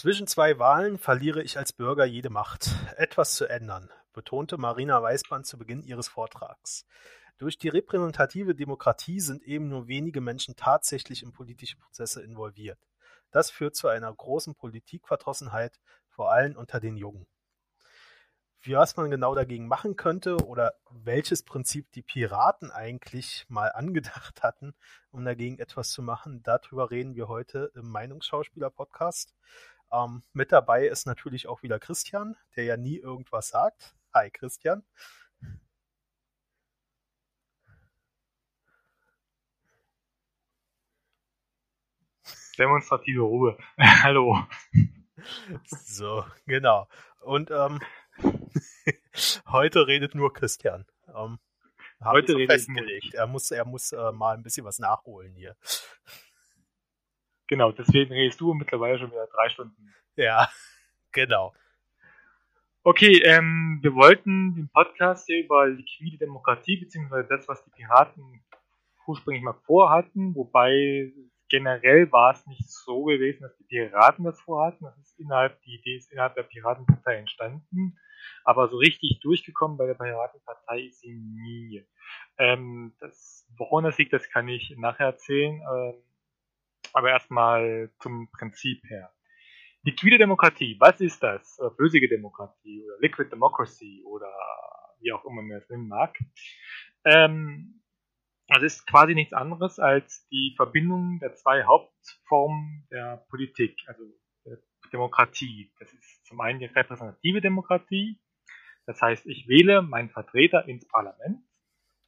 Zwischen zwei Wahlen verliere ich als Bürger jede Macht, etwas zu ändern, betonte Marina Weißband zu Beginn ihres Vortrags. Durch die repräsentative Demokratie sind eben nur wenige Menschen tatsächlich in politische Prozesse involviert. Das führt zu einer großen Politikverdrossenheit, vor allem unter den Jungen. Wie was man genau dagegen machen könnte oder welches Prinzip die Piraten eigentlich mal angedacht hatten, um dagegen etwas zu machen, darüber reden wir heute im Meinungsschauspieler-Podcast. Ähm, mit dabei ist natürlich auch wieder Christian, der ja nie irgendwas sagt. Hi Christian. Demonstrative Ruhe. Hallo. So, genau. Und ähm, heute redet nur Christian. Ähm, heute redet festgelegt. Er muss, er muss äh, mal ein bisschen was nachholen hier. Genau, deswegen redest du mittlerweile schon wieder drei Stunden. Ja, genau. Okay, ähm, wir wollten den Podcast hier über liquide Demokratie, beziehungsweise das, was die Piraten ursprünglich mal vorhatten, wobei generell war es nicht so gewesen, dass die Piraten das vorhatten. Das ist innerhalb, die Idee ist innerhalb der Piratenpartei entstanden. Aber so richtig durchgekommen bei der Piratenpartei ist sie nie. Ähm, das, woran das liegt, das kann ich nachher erzählen. Ähm, aber erstmal zum Prinzip her. Liquide Demokratie, was ist das? Oder flüssige Demokratie oder Liquid Democracy oder wie auch immer man es nennen mag. Ähm, das ist quasi nichts anderes als die Verbindung der zwei Hauptformen der Politik, also der Demokratie. Das ist zum einen die repräsentative Demokratie, das heißt, ich wähle meinen Vertreter ins Parlament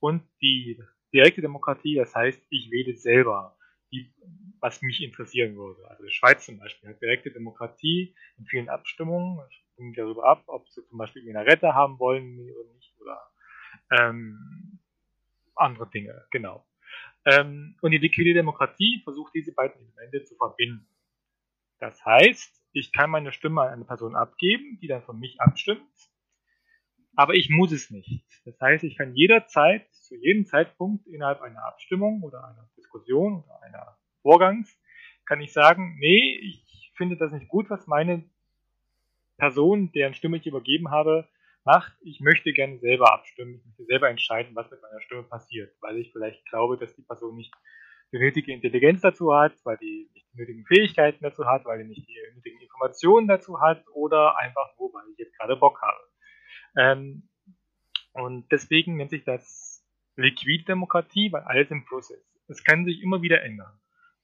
und die direkte Demokratie, das heißt, ich wähle selber die, was mich interessieren würde. Also die Schweiz zum Beispiel hat direkte Demokratie in vielen Abstimmungen, stimmen darüber ab, ob sie zum Beispiel Minarette haben wollen oder nicht oder ähm, andere Dinge, genau. Ähm, und die liquide Demokratie versucht diese beiden Elemente zu verbinden. Das heißt, ich kann meine Stimme an eine Person abgeben, die dann von mich abstimmt, aber ich muss es nicht. Das heißt, ich kann jederzeit, zu jedem Zeitpunkt innerhalb einer Abstimmung oder einer Diskussion oder einer Vorgangs, kann ich sagen, nee, ich finde das nicht gut, was meine Person, deren Stimme ich übergeben habe, macht. Ich möchte gerne selber abstimmen, ich möchte selber entscheiden, was mit meiner Stimme passiert, weil ich vielleicht glaube, dass die Person nicht die nötige Intelligenz dazu hat, weil die nicht die nötigen Fähigkeiten dazu hat, weil die nicht die nötigen Informationen dazu hat oder einfach nur, weil ich jetzt gerade Bock habe. Ähm, und deswegen nennt sich das Liquiddemokratie, weil alles im Fluss ist. Es kann sich immer wieder ändern.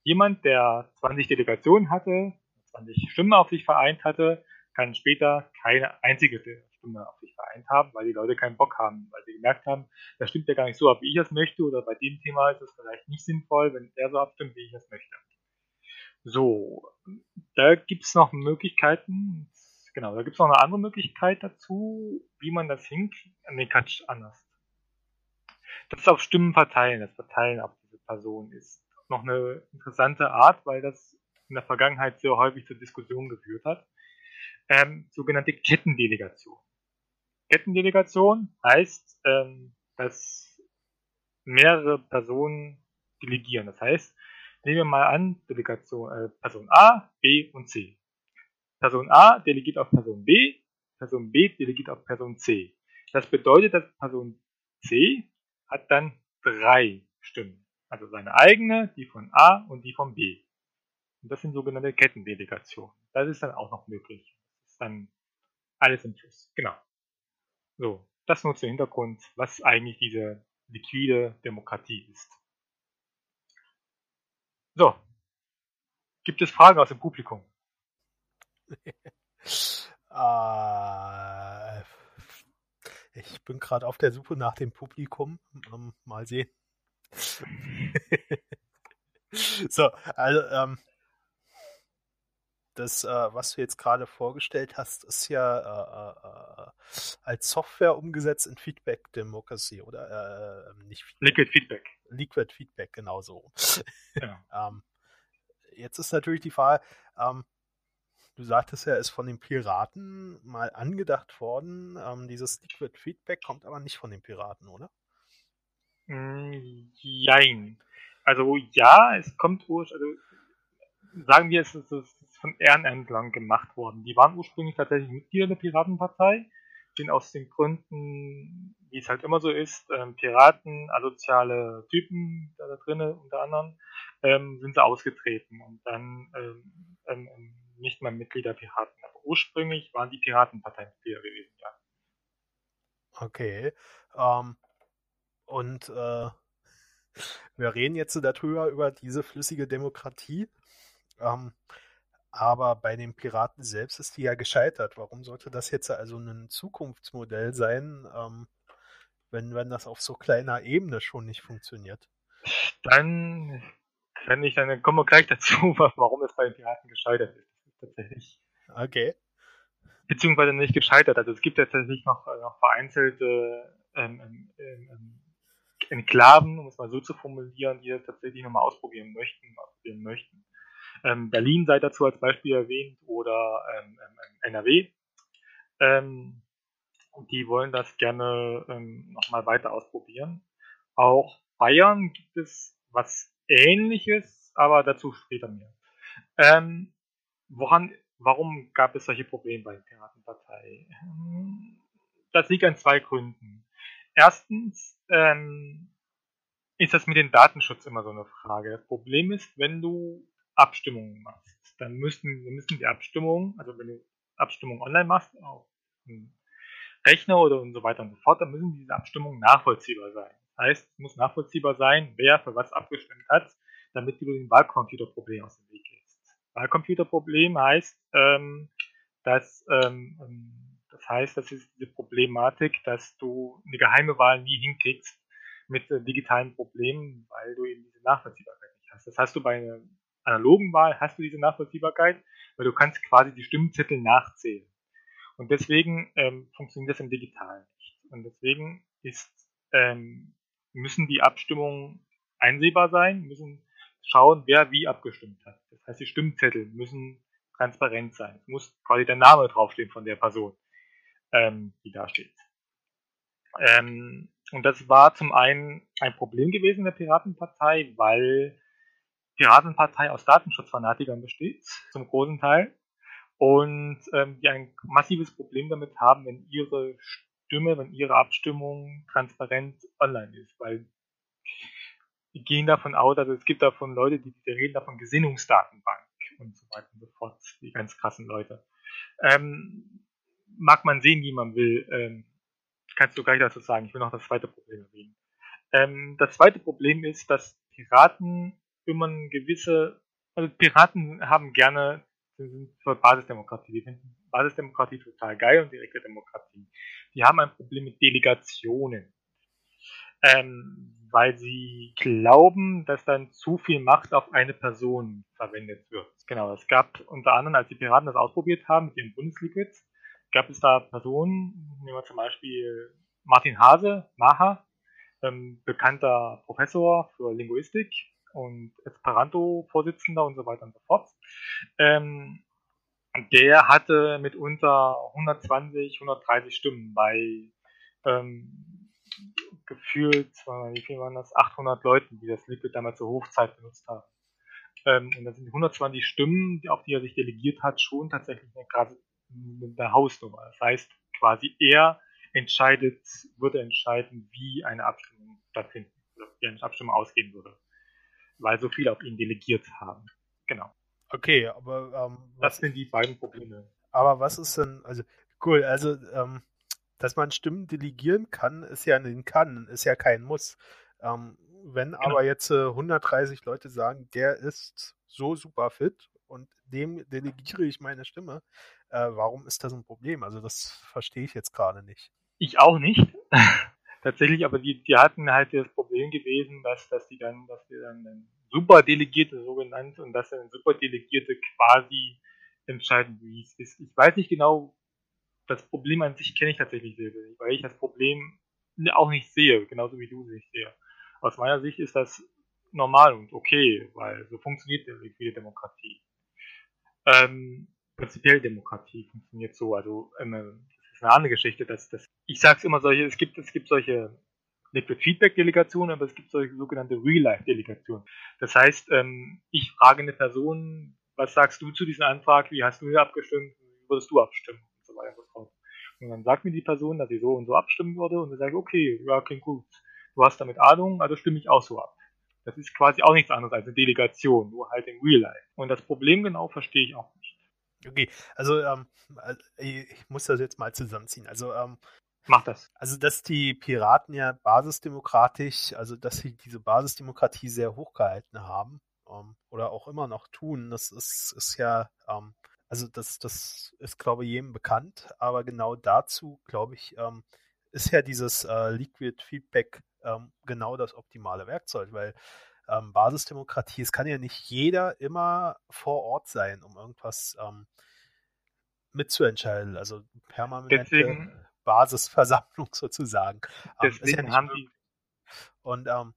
Jemand, der 20 Delegationen hatte, 20 Stimmen auf sich vereint hatte, kann später keine einzige Stimme auf sich vereint haben, weil die Leute keinen Bock haben, weil sie gemerkt haben, das stimmt ja gar nicht so ab, wie ich das möchte, oder bei dem Thema ist es vielleicht nicht sinnvoll, wenn er so abstimmt, wie ich das möchte. So, da gibt es noch Möglichkeiten, genau, da gibt es noch eine andere Möglichkeit dazu, wie man das hinkriegt. Nee, Quatsch, anders. Das ist auf Stimmen verteilen, das Verteilen auf diese Person ist noch eine interessante Art, weil das in der Vergangenheit sehr häufig zur Diskussion geführt hat. Ähm, sogenannte Kettendelegation. Kettendelegation heißt, ähm, dass mehrere Personen delegieren. Das heißt, nehmen wir mal an, Delegation äh, Person A, B und C. Person A delegiert auf Person B, Person B delegiert auf Person C. Das bedeutet, dass Person C hat dann drei Stimmen. Also seine eigene, die von A und die von B. Und das sind sogenannte Kettendelegationen. Das ist dann auch noch möglich. Das ist dann alles im Fluss. Genau. So, das nur zum Hintergrund, was eigentlich diese liquide Demokratie ist. So, gibt es Fragen aus dem Publikum? äh, ich bin gerade auf der Suche nach dem Publikum. Mal sehen. so, also ähm, das, äh, was du jetzt gerade vorgestellt hast, ist ja äh, äh, äh als Software umgesetzt in Feedback Democracy oder äh, nicht Feedback. Liquid Feedback. Liquid Feedback, genau so. Ja. ähm, jetzt ist natürlich die Frage, ähm, du sagtest ja, ist von den Piraten mal angedacht worden. Ähm, dieses Liquid Feedback kommt aber nicht von den Piraten, oder? Mm, jein. Also ja, es kommt ursprünglich, also sagen wir, es ist, es von Ehrenämtlern gemacht worden. Die waren ursprünglich tatsächlich Mitglieder der Piratenpartei, sind aus den Gründen, wie es halt immer so ist, ähm, Piraten, asoziale Typen da, da drinnen unter anderem, ähm, sind sie ausgetreten und dann ähm, ähm, nicht mehr Mitglied der Piraten. Aber ursprünglich waren die Piratenpartei Mitglieder gewesen, ja. Okay. Ähm, und äh, wir reden jetzt darüber, über diese flüssige Demokratie. Ähm, aber bei den Piraten selbst ist die ja gescheitert. Warum sollte das jetzt also ein Zukunftsmodell sein, ähm, wenn, wenn das auf so kleiner Ebene schon nicht funktioniert? Dann kann ich, dann kommen wir gleich dazu, warum es bei den Piraten gescheitert ist. Tatsächlich. Okay. Beziehungsweise nicht gescheitert. Also es gibt tatsächlich noch, noch vereinzelte ähm, ähm, ähm Enklaven, um es mal so zu formulieren, die das tatsächlich nochmal ausprobieren möchten, ausprobieren möchten. Ähm, Berlin sei dazu als Beispiel erwähnt oder ähm, ähm, ähm NRW. Ähm, die wollen das gerne ähm, nochmal weiter ausprobieren. Auch Bayern gibt es was ähnliches, aber dazu später mehr. Ähm, woran, warum gab es solche Probleme bei der Piratenpartei? Das liegt an zwei Gründen. Erstens ähm, ist das mit dem Datenschutz immer so eine Frage. Das Problem ist, wenn du Abstimmungen machst, dann müssen, müssen die Abstimmungen, also wenn du Abstimmungen online machst, auf einem Rechner oder und so weiter und so fort, dann müssen diese Abstimmungen nachvollziehbar sein. Das heißt, es muss nachvollziehbar sein, wer für was abgestimmt hat, damit du den Wahlcomputerproblem aus dem Weg gehst. Wahlcomputerproblem heißt, ähm, dass ähm, ähm, das heißt, das ist diese Problematik, dass du eine geheime Wahl nie hinkriegst mit äh, digitalen Problemen, weil du eben diese Nachvollziehbarkeit nicht hast. Das hast du bei einer analogen Wahl hast du diese Nachvollziehbarkeit, weil du kannst quasi die Stimmzettel nachzählen. Und deswegen ähm, funktioniert das im Digitalen nicht. Und deswegen ist, ähm, müssen die Abstimmungen einsehbar sein, müssen schauen, wer wie abgestimmt hat. Das heißt, die Stimmzettel müssen transparent sein. Es muss quasi der Name draufstehen von der Person, ähm, die da steht. Ähm, und das war zum einen ein Problem gewesen der Piratenpartei, weil Piratenpartei aus Datenschutzfanatikern besteht, zum großen Teil, und ähm, die ein massives Problem damit haben, wenn ihre Stimme, wenn ihre Abstimmung transparent online ist, weil die gehen davon aus, also es gibt davon Leute, die, die reden davon Gesinnungsdatenbank und so weiter und so fort, die ganz krassen Leute. Ähm, mag man sehen, wie man will, ähm, kannst du gleich dazu sagen. Ich will noch das zweite Problem erwähnen. Ähm, das zweite Problem ist, dass Piraten immer eine gewisse, also Piraten haben gerne, sind für Basisdemokratie, die finden Basisdemokratie total geil und direkte Demokratie. Die haben ein Problem mit Delegationen. Ähm, weil sie glauben, dass dann zu viel Macht auf eine Person verwendet wird. Genau, es gab unter anderem, als die Piraten das ausprobiert haben mit ihren Bundesliquids, gab es da Personen, nehmen wir zum Beispiel Martin Hase, Maha, ähm, bekannter Professor für Linguistik, und Esperanto-Vorsitzender und so weiter und so fort. Ähm, der hatte mitunter 120, 130 Stimmen bei ähm, gefühlt, wie viel waren das, 800 Leuten, die das Liquid damals zur Hochzeit benutzt haben. Ähm, und das sind 120 Stimmen, auf die er sich delegiert hat, schon tatsächlich eine, eine Hausnummer. Das heißt, quasi er entscheidet, würde entscheiden, wie eine Abstimmung stattfinden, oder wie eine Abstimmung ausgehen würde weil so viele auf ihn delegiert haben. Genau. Okay, aber ähm, was, das sind die beiden Probleme. Aber was ist denn, also cool, also ähm, dass man Stimmen delegieren kann, ist ja ein Kann, ist ja kein Muss. Ähm, wenn genau. aber jetzt äh, 130 Leute sagen, der ist so super fit und dem delegiere ich meine Stimme, äh, warum ist das ein Problem? Also das verstehe ich jetzt gerade nicht. Ich auch nicht. tatsächlich, aber die, die hatten halt das Problem gewesen, dass, dass die dann, dass die dann einen Superdelegierte so genannt und dass dann Superdelegierte quasi entscheiden, wie es ist. Ich weiß nicht genau, das Problem an sich kenne ich tatsächlich selber nicht, weil ich das Problem auch nicht sehe, genauso wie du es nicht sehe. Aus meiner Sicht ist das normal und okay, weil so funktioniert die liquide Demokratie. Ähm, prinzipiell Demokratie funktioniert so, also ähm, ist eine andere Geschichte, dass das, ich sag's immer solche, es gibt, es gibt solche Liquid Feedback Delegationen, aber es gibt solche sogenannte Real Life Delegationen. Das heißt, ähm, ich frage eine Person, was sagst du zu diesem Antrag, wie hast du hier abgestimmt, wie würdest du abstimmen und so weiter und so fort. Und dann sagt mir die Person, dass sie so und so abstimmen würde und dann sage ich, okay, ja, klingt gut. Du hast damit Ahnung, also stimme ich auch so ab. Das ist quasi auch nichts anderes als eine Delegation, nur halt in Real Life. Und das Problem genau verstehe ich auch. Okay, also ähm, äh, ich muss das jetzt mal zusammenziehen. Also ähm, Mach das. Also, dass die Piraten ja basisdemokratisch, also dass sie diese Basisdemokratie sehr hochgehalten haben ähm, oder auch immer noch tun, das ist, ist ja, ähm, also das, das ist, glaube ich, jedem bekannt, aber genau dazu, glaube ich, ähm, ist ja dieses äh, Liquid Feedback ähm, genau das optimale Werkzeug, weil ähm, Basisdemokratie, es kann ja nicht jeder immer vor Ort sein, um irgendwas ähm, mitzuentscheiden. Also permanente Deswegen, Basisversammlung sozusagen. Ähm, deswegen ja haben die und ähm,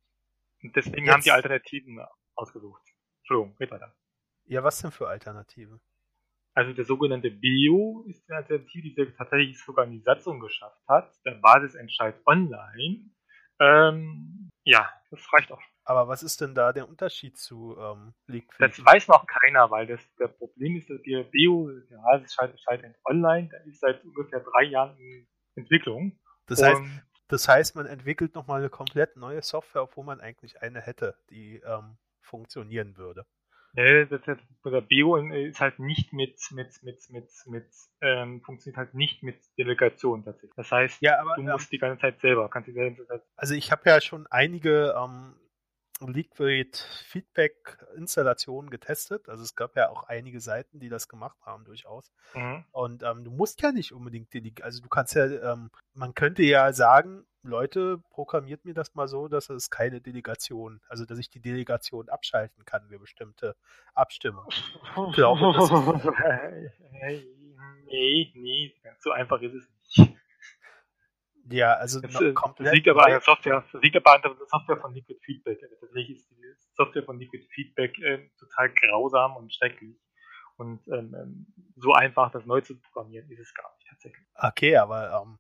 deswegen jetzt, haben die Alternativen ausgesucht. Entschuldigung, red weiter. Ja, was denn für Alternative? Also der sogenannte Bio ist eine Alternative, die tatsächlich sogar in die Satzung geschafft hat. Der Basisentscheid online. Ähm, ja, das reicht auch. Aber was ist denn da der Unterschied zu ähm, League Das weiß noch keiner, weil das, der Problem ist, dass der Bio, der Basisentscheid online, der ist seit ungefähr drei Jahren in Entwicklung. Das heißt, das heißt, man entwickelt nochmal eine komplett neue Software, obwohl man eigentlich eine hätte, die ähm, funktionieren würde. Nee, das, das, der Bio ist halt nicht mit, mit, mit, mit, mit, ähm, funktioniert halt nicht mit Delegation tatsächlich. Das heißt, ja, aber, du musst ähm, die ganze Zeit selber, kannst die ganze Zeit Also ich habe ja schon einige ähm, Liquid Feedback Installationen getestet. Also es gab ja auch einige Seiten, die das gemacht haben, durchaus. Mhm. Und ähm, du musst ja nicht unbedingt die, also du kannst ja, ähm, man könnte ja sagen, Leute, programmiert mir das mal so, dass es keine Delegation, also dass ich die Delegation abschalten kann für bestimmte Abstimmungen. Ich glaube, das nee, nee, so einfach ist es nicht. Ja, also das, äh, das liegt aber an der Software, das liegt aber an der Software von Liquid Feedback. Tatsächlich ist die Software von Liquid Feedback äh, total grausam und schrecklich. Und ähm, ähm, so einfach das neu zu programmieren ist es gar nicht tatsächlich. Okay, aber ähm,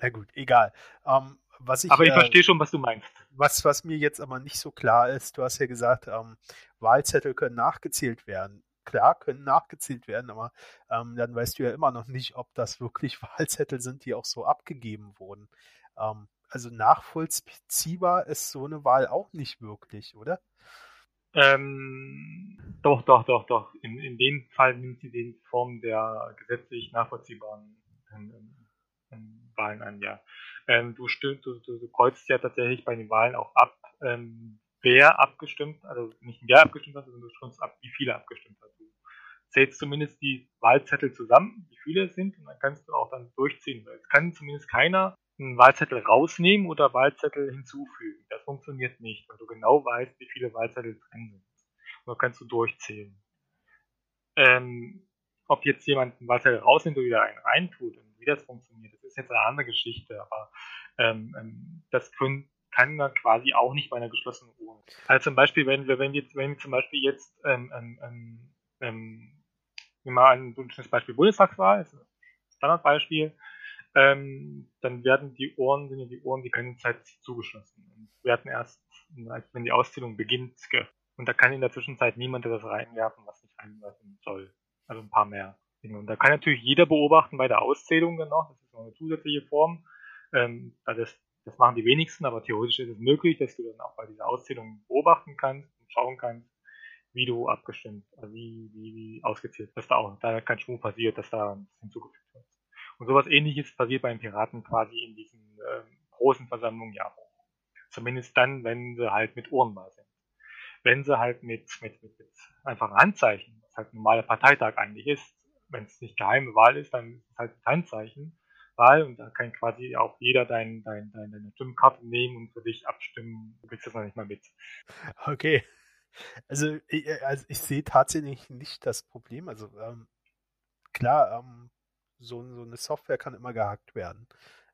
na gut, egal. Ähm, was ich, aber ich äh, verstehe schon, was du meinst. Was, was mir jetzt aber nicht so klar ist, du hast ja gesagt, ähm, Wahlzettel können nachgezählt werden klar, können nachgezählt werden, aber ähm, dann weißt du ja immer noch nicht, ob das wirklich Wahlzettel sind, die auch so abgegeben wurden. Ähm, also nachvollziehbar ist so eine Wahl auch nicht wirklich, oder? Ähm, doch, doch, doch, doch. In, in dem Fall nimmt sie die Form der gesetzlich nachvollziehbaren ähm, ähm, Wahlen an, ja. Ähm, du, du, du kreuzt ja tatsächlich bei den Wahlen auch ab, ähm, wer abgestimmt, also nicht wer abgestimmt hat, sondern du stimmst ab, wie viele abgestimmt hat. Du zählst zumindest die Wahlzettel zusammen, wie viele es sind, und dann kannst du auch dann durchziehen. Es kann zumindest keiner einen Wahlzettel rausnehmen oder Wahlzettel hinzufügen. Das funktioniert nicht, weil du genau weißt, wie viele Wahlzettel drin sind. Und dann kannst du durchzählen. Ähm, ob jetzt jemand einen Wahlzettel rausnimmt oder wieder einen reintut und wie das funktioniert, das ist jetzt eine andere Geschichte, aber ähm, ähm das können, kann man quasi auch nicht bei einer geschlossenen Urne. Also zum Beispiel, wenn wir, wenn wir, wenn wir zum Beispiel jetzt ähm, ähm, ähm, ähm mal ein schönes Beispiel Bundestagswahl, ist ein Standardbeispiel, ähm, dann werden die Ohren, sind ja die Ohren die ganze Zeit zugeschlossen und werden erst, wenn die Auszählung beginnt, geöffnet. Und da kann in der Zwischenzeit niemand das reinwerfen, was nicht reinwerfen soll. Also ein paar mehr. Und da kann natürlich jeder beobachten bei der Auszählung dann noch, das ist noch eine zusätzliche Form. Ähm, also das, das machen die wenigsten, aber theoretisch ist es möglich, dass du dann auch bei dieser Auszählung beobachten kannst und schauen kannst, wie du abgestimmt, also wie, wie, wie ausgezählt, dass da auch da kein Schwung passiert, dass da hinzugefügt wird. Und sowas ähnliches passiert beim Piraten quasi in diesen ähm, großen Versammlungen ja auch. Zumindest dann, wenn sie halt mit Uhrenwahl sind. Wenn sie halt mit, mit, mit, mit einfachen Handzeichen, was halt ein normaler Parteitag eigentlich ist, wenn es nicht geheime Wahl ist, dann ist es halt ein Handzeichen. Wahl und da kann quasi auch jeder dein, dein, dein, deine Stimmkarte nehmen und für dich abstimmen. Du kriegst das noch nicht mal mit. Okay. Also ich, äh, also ich sehe tatsächlich nicht das Problem. Also ähm, klar, ähm, so, so, eine Software kann immer gehackt werden.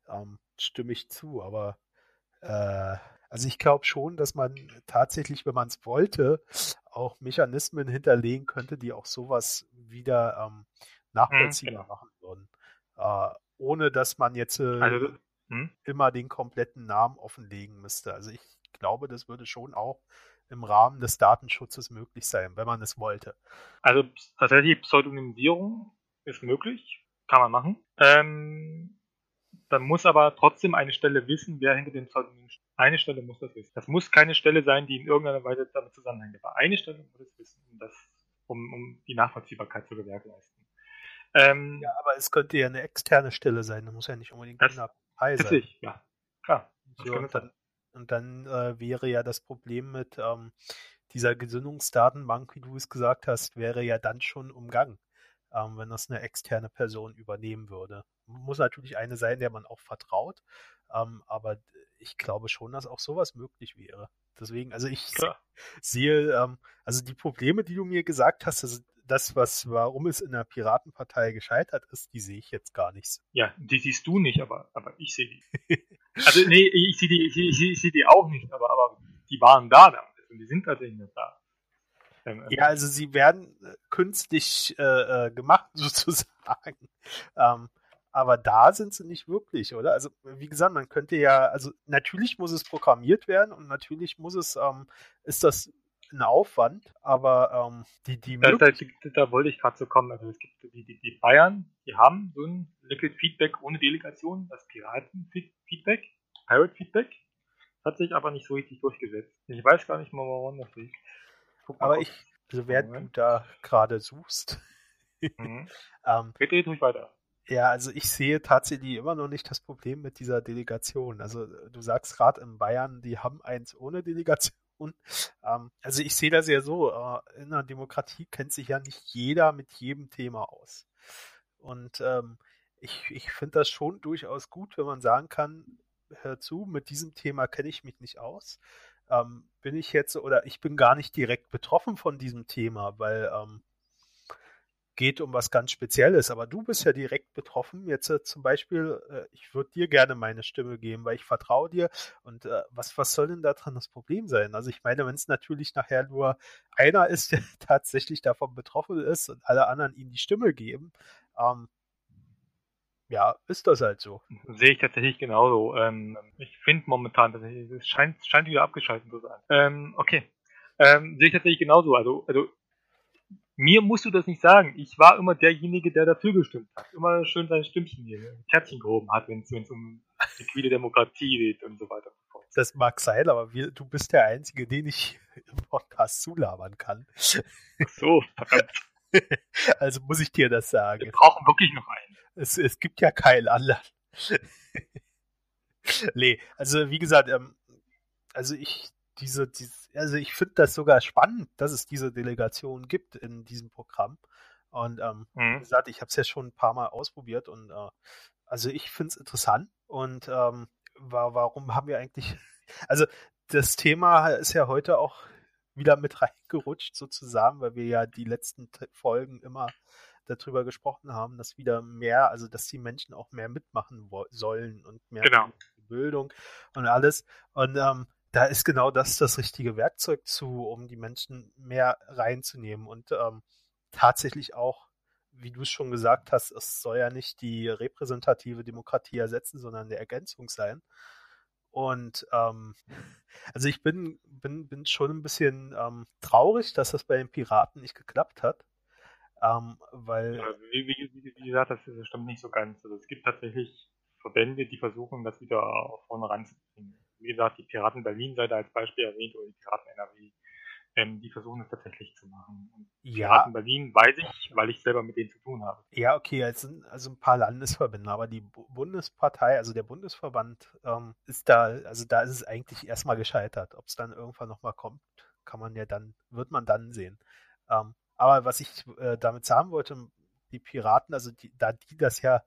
Ähm, stimme ich zu, aber äh, also ich glaube schon, dass man tatsächlich, wenn man es wollte, auch Mechanismen hinterlegen könnte, die auch sowas wieder ähm, mhm, nachvollziehbar mhm, genau. machen würden. Äh, ohne dass man jetzt äh, also, hm? immer den kompletten Namen offenlegen müsste. Also ich glaube, das würde schon auch im Rahmen des Datenschutzes möglich sein, wenn man es wollte. Also tatsächlich Pseudonymisierung ist möglich, kann man machen. Ähm, dann muss aber trotzdem eine Stelle wissen, wer hinter dem Pseudonym steht. Eine Stelle muss das wissen. Das muss keine Stelle sein, die in irgendeiner Weise damit zusammenhängt. Aber eine Stelle muss es wissen, um, das, um, um die Nachvollziehbarkeit zu gewährleisten. Ähm, ja, aber es könnte ja eine externe Stelle sein. Das muss ja nicht unbedingt das, eine Partei sein. Richtig, ja. Klar. So, und dann, und dann äh, wäre ja das Problem mit ähm, dieser Gesinnungsdatenbank, wie du es gesagt hast, wäre ja dann schon umgangen, ähm, wenn das eine externe Person übernehmen würde. Muss natürlich eine sein, der man auch vertraut, ähm, aber ich glaube schon, dass auch sowas möglich wäre. Deswegen, also ich Klar. sehe, ähm, also die Probleme, die du mir gesagt hast, also das, was, warum es in der Piratenpartei gescheitert ist, die sehe ich jetzt gar nicht. Ja, die siehst du nicht, aber, aber ich sehe die. also, nee, ich sehe die, ich, ich, ich sehe die auch nicht, aber, aber die waren da damals und die sind tatsächlich nicht da. Ähm, ja, also sie werden äh, künstlich äh, äh gemacht, sozusagen. Ähm, aber da sind sie nicht wirklich, oder? Also, wie gesagt, man könnte ja, also natürlich muss es programmiert werden und natürlich muss es, ähm, ist das ein Aufwand, aber ähm, die, die da, da, da, wollte ich gerade so kommen. Also es gibt die, die, die Bayern, die haben so ein Liquid Feedback ohne Delegation, das Piraten-Feedback, Pirate Feedback. hat sich aber nicht so richtig durchgesetzt. Ich weiß gar nicht mal, woran das liegt. aber ich, also während du da gerade suchst, mhm. ähm, Red ruhig weiter. Ja, also ich sehe tatsächlich immer noch nicht das Problem mit dieser Delegation. Also du sagst gerade in Bayern, die haben eins ohne Delegation. Ähm, also ich sehe das ja so, äh, in einer Demokratie kennt sich ja nicht jeder mit jedem Thema aus. Und ähm, ich, ich finde das schon durchaus gut, wenn man sagen kann, hör zu, mit diesem Thema kenne ich mich nicht aus. Ähm, bin ich jetzt oder ich bin gar nicht direkt betroffen von diesem Thema, weil ähm, geht um was ganz Spezielles, aber du bist ja direkt betroffen. Jetzt äh, zum Beispiel, äh, ich würde dir gerne meine Stimme geben, weil ich vertraue dir. Und äh, was, was soll denn da dran das Problem sein? Also ich meine, wenn es natürlich nachher nur einer ist, der tatsächlich davon betroffen ist und alle anderen ihm die Stimme geben, ähm, ja, ist das halt so. Sehe ich tatsächlich genauso. Ähm, ich finde momentan es scheint, scheint wieder abgeschaltet zu sein. Ähm, okay. Ähm, sehe ich tatsächlich genauso. Also, also mir musst du das nicht sagen. Ich war immer derjenige, der dafür gestimmt hat. Immer schön sein Stimmchen hier, Kärtchen gehoben hat, wenn es um liquide Demokratie geht und so weiter und so fort. Das mag sein, aber wir, du bist der Einzige, den ich im Podcast zulabern kann. so, verdammt. Also muss ich dir das sagen. Wir brauchen wirklich noch einen. Es, es gibt ja keinen anderen. nee, also wie gesagt, ähm, also ich diese, diese also ich finde das sogar spannend, dass es diese Delegation gibt in diesem Programm. Und ähm, mhm. wie gesagt, ich habe es ja schon ein paar Mal ausprobiert und äh, also ich finde es interessant. Und ähm, war, warum haben wir eigentlich, also das Thema ist ja heute auch wieder mit reingerutscht sozusagen, weil wir ja die letzten Folgen immer darüber gesprochen haben, dass wieder mehr, also dass die Menschen auch mehr mitmachen sollen und mehr genau. Bildung und alles. Und ähm, da ist genau das das richtige Werkzeug zu, um die Menschen mehr reinzunehmen und ähm, tatsächlich auch, wie du es schon gesagt hast, es soll ja nicht die repräsentative Demokratie ersetzen, sondern eine Ergänzung sein. Und ähm, also ich bin, bin, bin schon ein bisschen ähm, traurig, dass das bei den Piraten nicht geklappt hat. Ähm, weil. Ja, wie, wie, wie, gesagt, das, das stimmt nicht so ganz. Also es gibt tatsächlich Verbände, die versuchen, das wieder vorne ranzubringen wie gesagt, die Piraten Berlin sei da als Beispiel erwähnt oder die Piraten NRW. Ähm, die versuchen es tatsächlich zu machen. Und ja. Piraten Berlin weiß ich, weil ich selber mit denen zu tun habe. Ja, okay, es sind also ein paar Landesverbände, aber die Bundespartei, also der Bundesverband, ähm, ist da, also da ist es eigentlich erstmal gescheitert. Ob es dann irgendwann nochmal kommt, kann man ja dann, wird man dann sehen. Ähm, aber was ich äh, damit sagen wollte, die Piraten, also die, da die das ja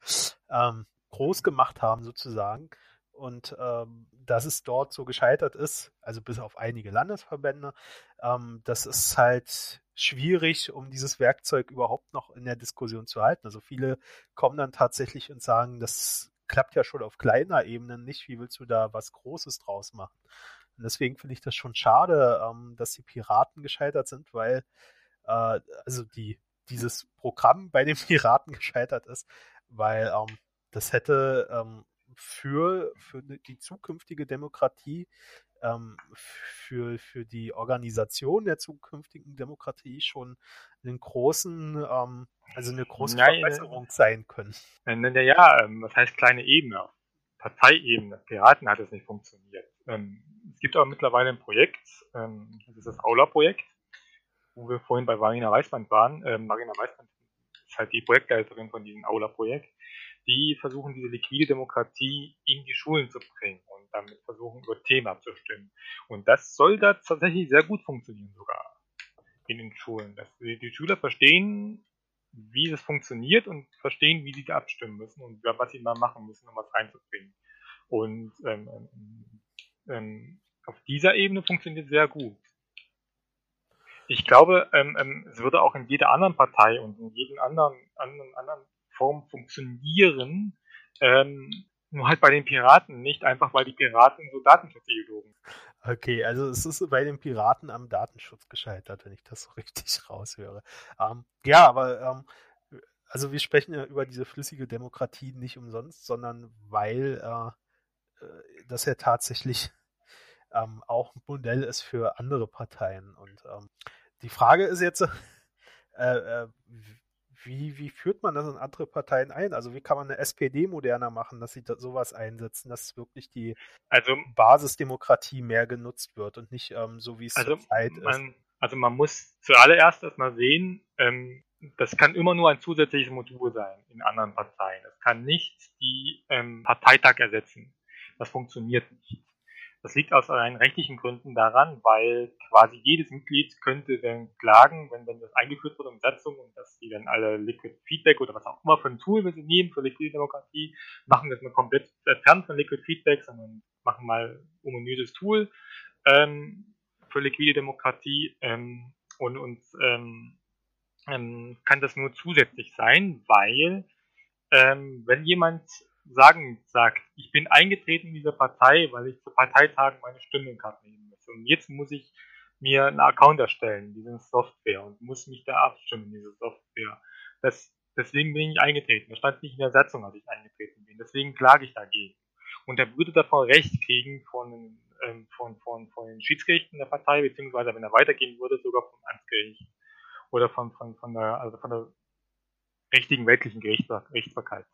ähm, groß gemacht haben sozusagen, und ähm, dass es dort so gescheitert ist, also bis auf einige Landesverbände, ähm, das ist halt schwierig, um dieses Werkzeug überhaupt noch in der Diskussion zu halten. Also viele kommen dann tatsächlich und sagen, das klappt ja schon auf kleiner Ebene nicht, wie willst du da was Großes draus machen? Und deswegen finde ich das schon schade, ähm, dass die Piraten gescheitert sind, weil äh, also die dieses Programm bei den Piraten gescheitert ist, weil ähm, das hätte ähm, für, für die zukünftige Demokratie, ähm, für, für die Organisation der zukünftigen Demokratie schon einen großen, ähm, also eine große Nein, Verbesserung sein können. Ja, ähm, was heißt kleine Ebene? Parteiebene. Piraten hat es nicht funktioniert. Ähm, es gibt aber mittlerweile ein Projekt, ähm, das ist das Aula-Projekt, wo wir vorhin bei Marina Weißband waren. Marina Weißband ist halt die Projektleiterin von diesem Aula-Projekt. Die versuchen, diese liquide Demokratie in die Schulen zu bringen und damit versuchen, über Themen abzustimmen. Und das soll da tatsächlich sehr gut funktionieren sogar in den Schulen. Dass die Schüler verstehen, wie das funktioniert und verstehen, wie sie da abstimmen müssen und was sie mal machen müssen, um was reinzubringen. Und ähm, ähm, ähm, auf dieser Ebene funktioniert sehr gut. Ich glaube, ähm, ähm, es würde auch in jeder anderen Partei und in jeder anderen, anderen, anderen Form funktionieren, ähm, nur halt bei den Piraten nicht, einfach weil die Piraten so Datenschutzideologen Okay, also es ist bei den Piraten am Datenschutz gescheitert, wenn ich das so richtig raushöre. Ähm, ja, aber ähm, also wir sprechen ja über diese flüssige Demokratie nicht umsonst, sondern weil äh, äh das ja tatsächlich ähm, auch ein Modell ist für andere Parteien. Und ähm, die Frage ist jetzt, äh, äh, wie, wie führt man das in andere Parteien ein? Also wie kann man eine SPD moderner machen, dass sie da sowas einsetzen, dass wirklich die also, Basisdemokratie mehr genutzt wird und nicht ähm, so wie es also zurzeit ist? Also man muss zuallererst erstmal sehen, ähm, das kann immer nur ein zusätzliches Modul sein in anderen Parteien. Das kann nicht die ähm, Parteitag ersetzen. Das funktioniert nicht. Das liegt aus rein rechtlichen Gründen daran, weil quasi jedes Mitglied könnte dann klagen, wenn, wenn das eingeführt wird in Satzung und dass die dann alle Liquid Feedback oder was auch immer für ein Tool wir sie nehmen für Liquid Demokratie, machen das mal komplett fern von Liquid Feedback, sondern machen mal ominöses Tool ähm, für liquide Demokratie ähm, und, und ähm, ähm kann das nur zusätzlich sein, weil ähm, wenn jemand sagen sagt, ich bin eingetreten in diese Partei, weil ich zu Parteitagen meine Stimmenkarte nehmen muss. Und jetzt muss ich mir einen Account erstellen, diese Software, und muss mich da abstimmen, diese Software. Das, deswegen bin ich eingetreten. Das stand nicht in der Satzung, als ich eingetreten bin. Deswegen klage ich dagegen. Und er würde davon Recht kriegen von, ähm, von, von, von den Schiedsgerichten der Partei, beziehungsweise wenn er weitergehen würde, sogar vom Amtsgericht. Oder von, von, von der, also von der richtigen weltlichen Gerichtsbarkeit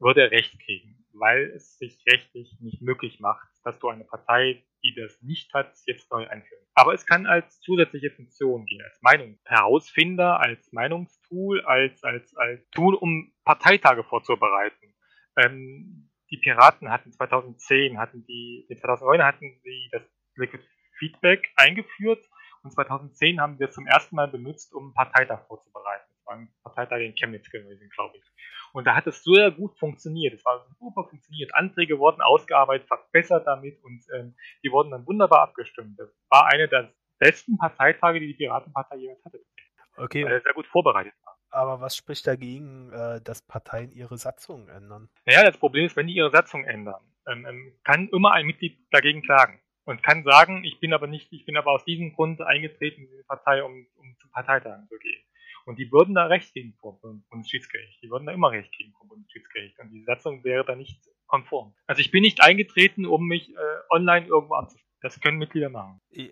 würde er Recht kriegen, weil es sich rechtlich nicht möglich macht, dass du eine Partei, die das nicht hat, jetzt neu einführen. Aber es kann als zusätzliche Funktion gehen, als Meinungsherausfinder, als Meinungstool, als, als, als Tool, um Parteitage vorzubereiten. Ähm, die Piraten hatten 2010, hatten die, 2009 hatten sie das Liquid Feedback eingeführt und 2010 haben wir es zum ersten Mal benutzt, um Parteitag vorzubereiten. Das war ein Parteitag in Chemnitz gewesen, glaube ich. Und da hat es sehr gut funktioniert. Es war super funktioniert. Anträge wurden ausgearbeitet, verbessert damit und ähm, die wurden dann wunderbar abgestimmt. Das war eine der besten Parteitage, die die Piratenpartei jemals hatte. Okay. Weil er sehr gut vorbereitet war. Aber was spricht dagegen, äh, dass Parteien ihre Satzungen ändern? Naja, das Problem ist, wenn die ihre Satzung ändern, ähm, ähm, kann immer ein Mitglied dagegen klagen und kann sagen, ich bin aber nicht, ich bin aber aus diesem Grund eingetreten in diese Partei, um, um zu Parteitagen zu gehen. Und die würden da Recht gegen vor Bundesschiedsgericht. Die würden da immer Recht gegen vor Bundesschiedsgericht. Und die Satzung wäre da nicht konform. Also ich bin nicht eingetreten, um mich äh, online irgendwo anzuschließen. Das können Mitglieder machen. Äh,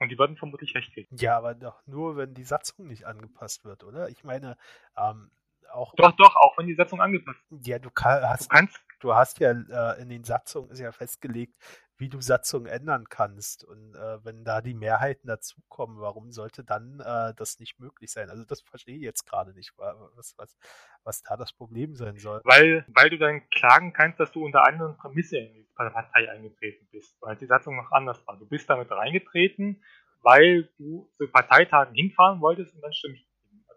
Und die würden vermutlich Recht kriegen. Ja, aber doch nur, wenn die Satzung nicht angepasst wird, oder? Ich meine, ähm, auch. Doch, doch, auch wenn die Satzung angepasst wird. Ja, du, kann, hast, du kannst. Du hast ja äh, in den Satzungen ist ja festgelegt, wie du Satzungen ändern kannst. Und äh, wenn da die Mehrheiten dazukommen, warum sollte dann äh, das nicht möglich sein? Also das verstehe ich jetzt gerade nicht, was, was, was da das Problem sein soll. Weil, weil du dann klagen kannst, dass du unter anderen Prämisse in die Partei eingetreten bist, weil die Satzung noch anders war. Du bist damit reingetreten, weil du zu Parteitagen hinfahren wolltest und dann Stimmchen,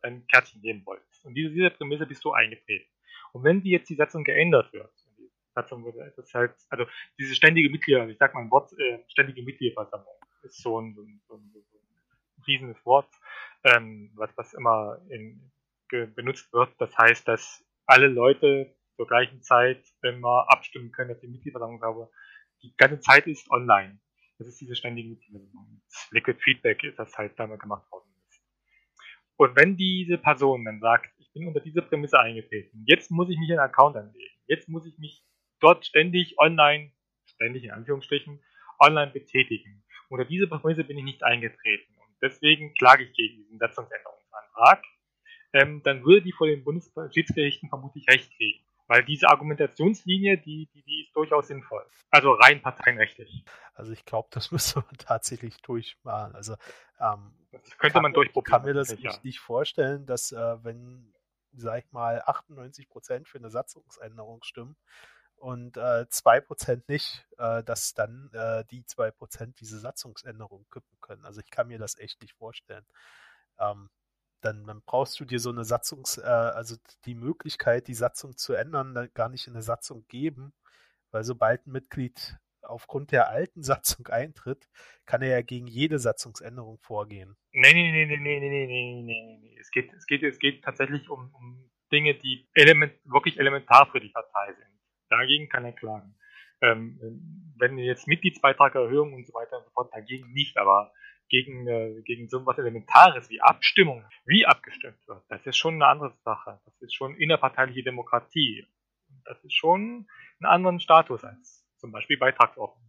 dein Kärtchen geben wolltest. Und diese, diese Prämisse bist du eingetreten. Und wenn die jetzt die Satzung geändert wird, Plattform würde das halt, also diese ständige Mitglieder, ich sag mal ein Wort, äh, ständige Mitgliederversammlung ist so ein, so ein, so ein, so ein riesendes Wort, ähm, was, was immer in, benutzt wird. Das heißt, dass alle Leute zur gleichen Zeit immer abstimmen können, dass die Mitgliederversammlung habe. Die ganze Zeit ist online. Das ist diese ständige Mitgliederversammlung. Liquid Feedback ist das halt damit gemacht worden. Und wenn diese Person dann sagt, bin unter diese Prämisse eingetreten, jetzt muss ich mich in einen Account anlegen, jetzt muss ich mich dort ständig online, ständig in Anführungsstrichen, online betätigen. Unter diese Prämisse bin ich nicht eingetreten. Und deswegen klage ich gegen diesen Satzungsänderungsantrag. Ähm, dann würde die vor den Bundesschiedsgerichten vermutlich recht kriegen. Weil diese Argumentationslinie, die, die, die ist durchaus sinnvoll. Also rein parteienrechtlich. Also ich glaube, das müsste man tatsächlich durchmachen. Also ähm, das könnte man durchprobieren. Ich kann mir das nicht, ja. nicht vorstellen, dass äh, wenn, sag ich mal, 98 Prozent für eine Satzungsänderung stimmen und äh, 2% nicht, äh, dass dann äh, die 2% diese Satzungsänderung kippen können. Also ich kann mir das echt nicht vorstellen. Ähm, dann, dann brauchst du dir so eine Satzungs, äh, also die Möglichkeit, die Satzung zu ändern, gar nicht in der Satzung geben, weil sobald ein Mitglied aufgrund der alten Satzung eintritt, kann er ja gegen jede Satzungsänderung vorgehen. Nee, nee, nee, nee, nee, nee, nee, nee, nee. Es geht, es geht, es geht tatsächlich um, um Dinge, die element, wirklich elementar für die Partei sind. Dagegen kann er klagen. Ähm, wenn jetzt Mitgliedsbeitragerhöhung und so weiter und so fort, dagegen nicht, aber gegen, äh, gegen so etwas Elementares wie Abstimmung, wie abgestimmt wird, das ist schon eine andere Sache. Das ist schon innerparteiliche Demokratie. Das ist schon einen anderen Status als zum Beispiel Beitragsordnung.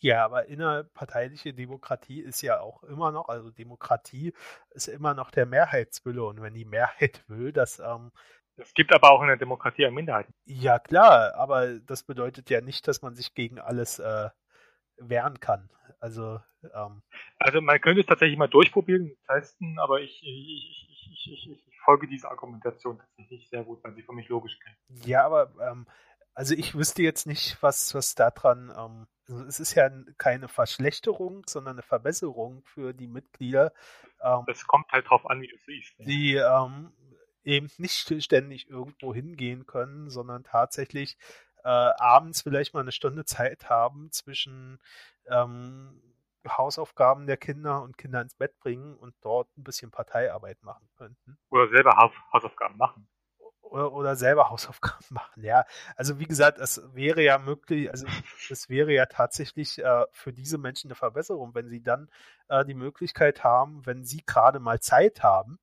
Ja, aber innerparteiliche Demokratie ist ja auch immer noch, also Demokratie ist immer noch der Mehrheitswille und wenn die Mehrheit will, dass ähm, es gibt aber auch in der Demokratie eine Minderheit. Ja, klar, aber das bedeutet ja nicht, dass man sich gegen alles äh, wehren kann. Also, ähm, also man könnte es tatsächlich mal durchprobieren, testen, aber ich, ich, ich, ich, ich folge dieser Argumentation tatsächlich sehr gut, weil sie für mich logisch klingt. Ja, aber ähm, also ich wüsste jetzt nicht, was, was daran, ähm, also es ist ja keine Verschlechterung, sondern eine Verbesserung für die Mitglieder. Ähm, das kommt halt drauf an, wie du siehst. Die ähm, eben nicht ständig irgendwo hingehen können, sondern tatsächlich äh, abends vielleicht mal eine Stunde Zeit haben zwischen ähm, Hausaufgaben der Kinder und Kinder ins Bett bringen und dort ein bisschen Parteiarbeit machen könnten. Oder selber Hausaufgaben machen. Oder, oder selber Hausaufgaben machen, ja. Also wie gesagt, es wäre ja möglich, also es wäre ja tatsächlich äh, für diese Menschen eine Verbesserung, wenn sie dann äh, die Möglichkeit haben, wenn sie gerade mal Zeit haben,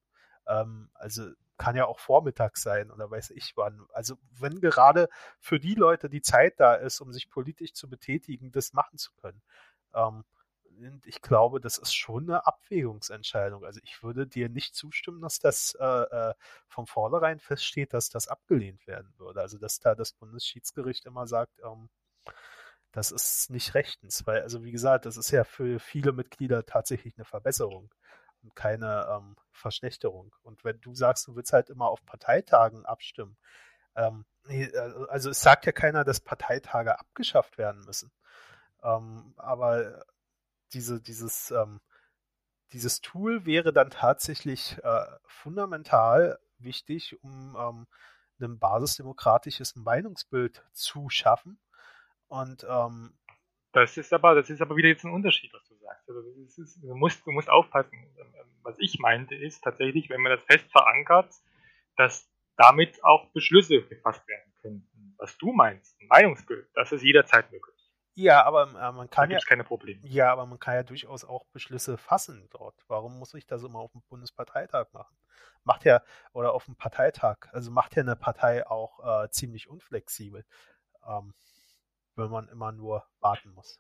ähm, also kann ja auch vormittags sein oder weiß ich wann. Also wenn gerade für die Leute die Zeit da ist, um sich politisch zu betätigen, das machen zu können. Ähm, und ich glaube, das ist schon eine Abwägungsentscheidung. Also ich würde dir nicht zustimmen, dass das äh, äh, von vornherein feststeht, dass das abgelehnt werden würde. Also dass da das Bundesschiedsgericht immer sagt, ähm, das ist nicht rechtens, weil, also wie gesagt, das ist ja für viele Mitglieder tatsächlich eine Verbesserung und keine ähm, Verschlechterung. Und wenn du sagst, du willst halt immer auf Parteitagen abstimmen, ähm, äh, also es sagt ja keiner, dass Parteitage abgeschafft werden müssen. Ähm, aber diese, dieses, ähm, dieses Tool wäre dann tatsächlich äh, fundamental wichtig, um ähm, ein basisdemokratisches Meinungsbild zu schaffen. Und ähm, das ist aber, das ist aber wieder jetzt ein Unterschied, was du sagst. Also ist, du, musst, du musst aufpassen. Ähm, was ich meinte, ist tatsächlich, wenn man das fest verankert, dass damit auch Beschlüsse gefasst werden könnten. Was du meinst, ein Meinungsbild, das ist jederzeit möglich. Ja, aber äh, man kann da ja keine Probleme. Ja, aber man kann ja durchaus auch Beschlüsse fassen dort. Warum muss ich das immer auf dem Bundesparteitag machen? Macht ja oder auf dem Parteitag, also macht ja eine Partei auch äh, ziemlich unflexibel. Ähm, wenn man immer nur warten muss.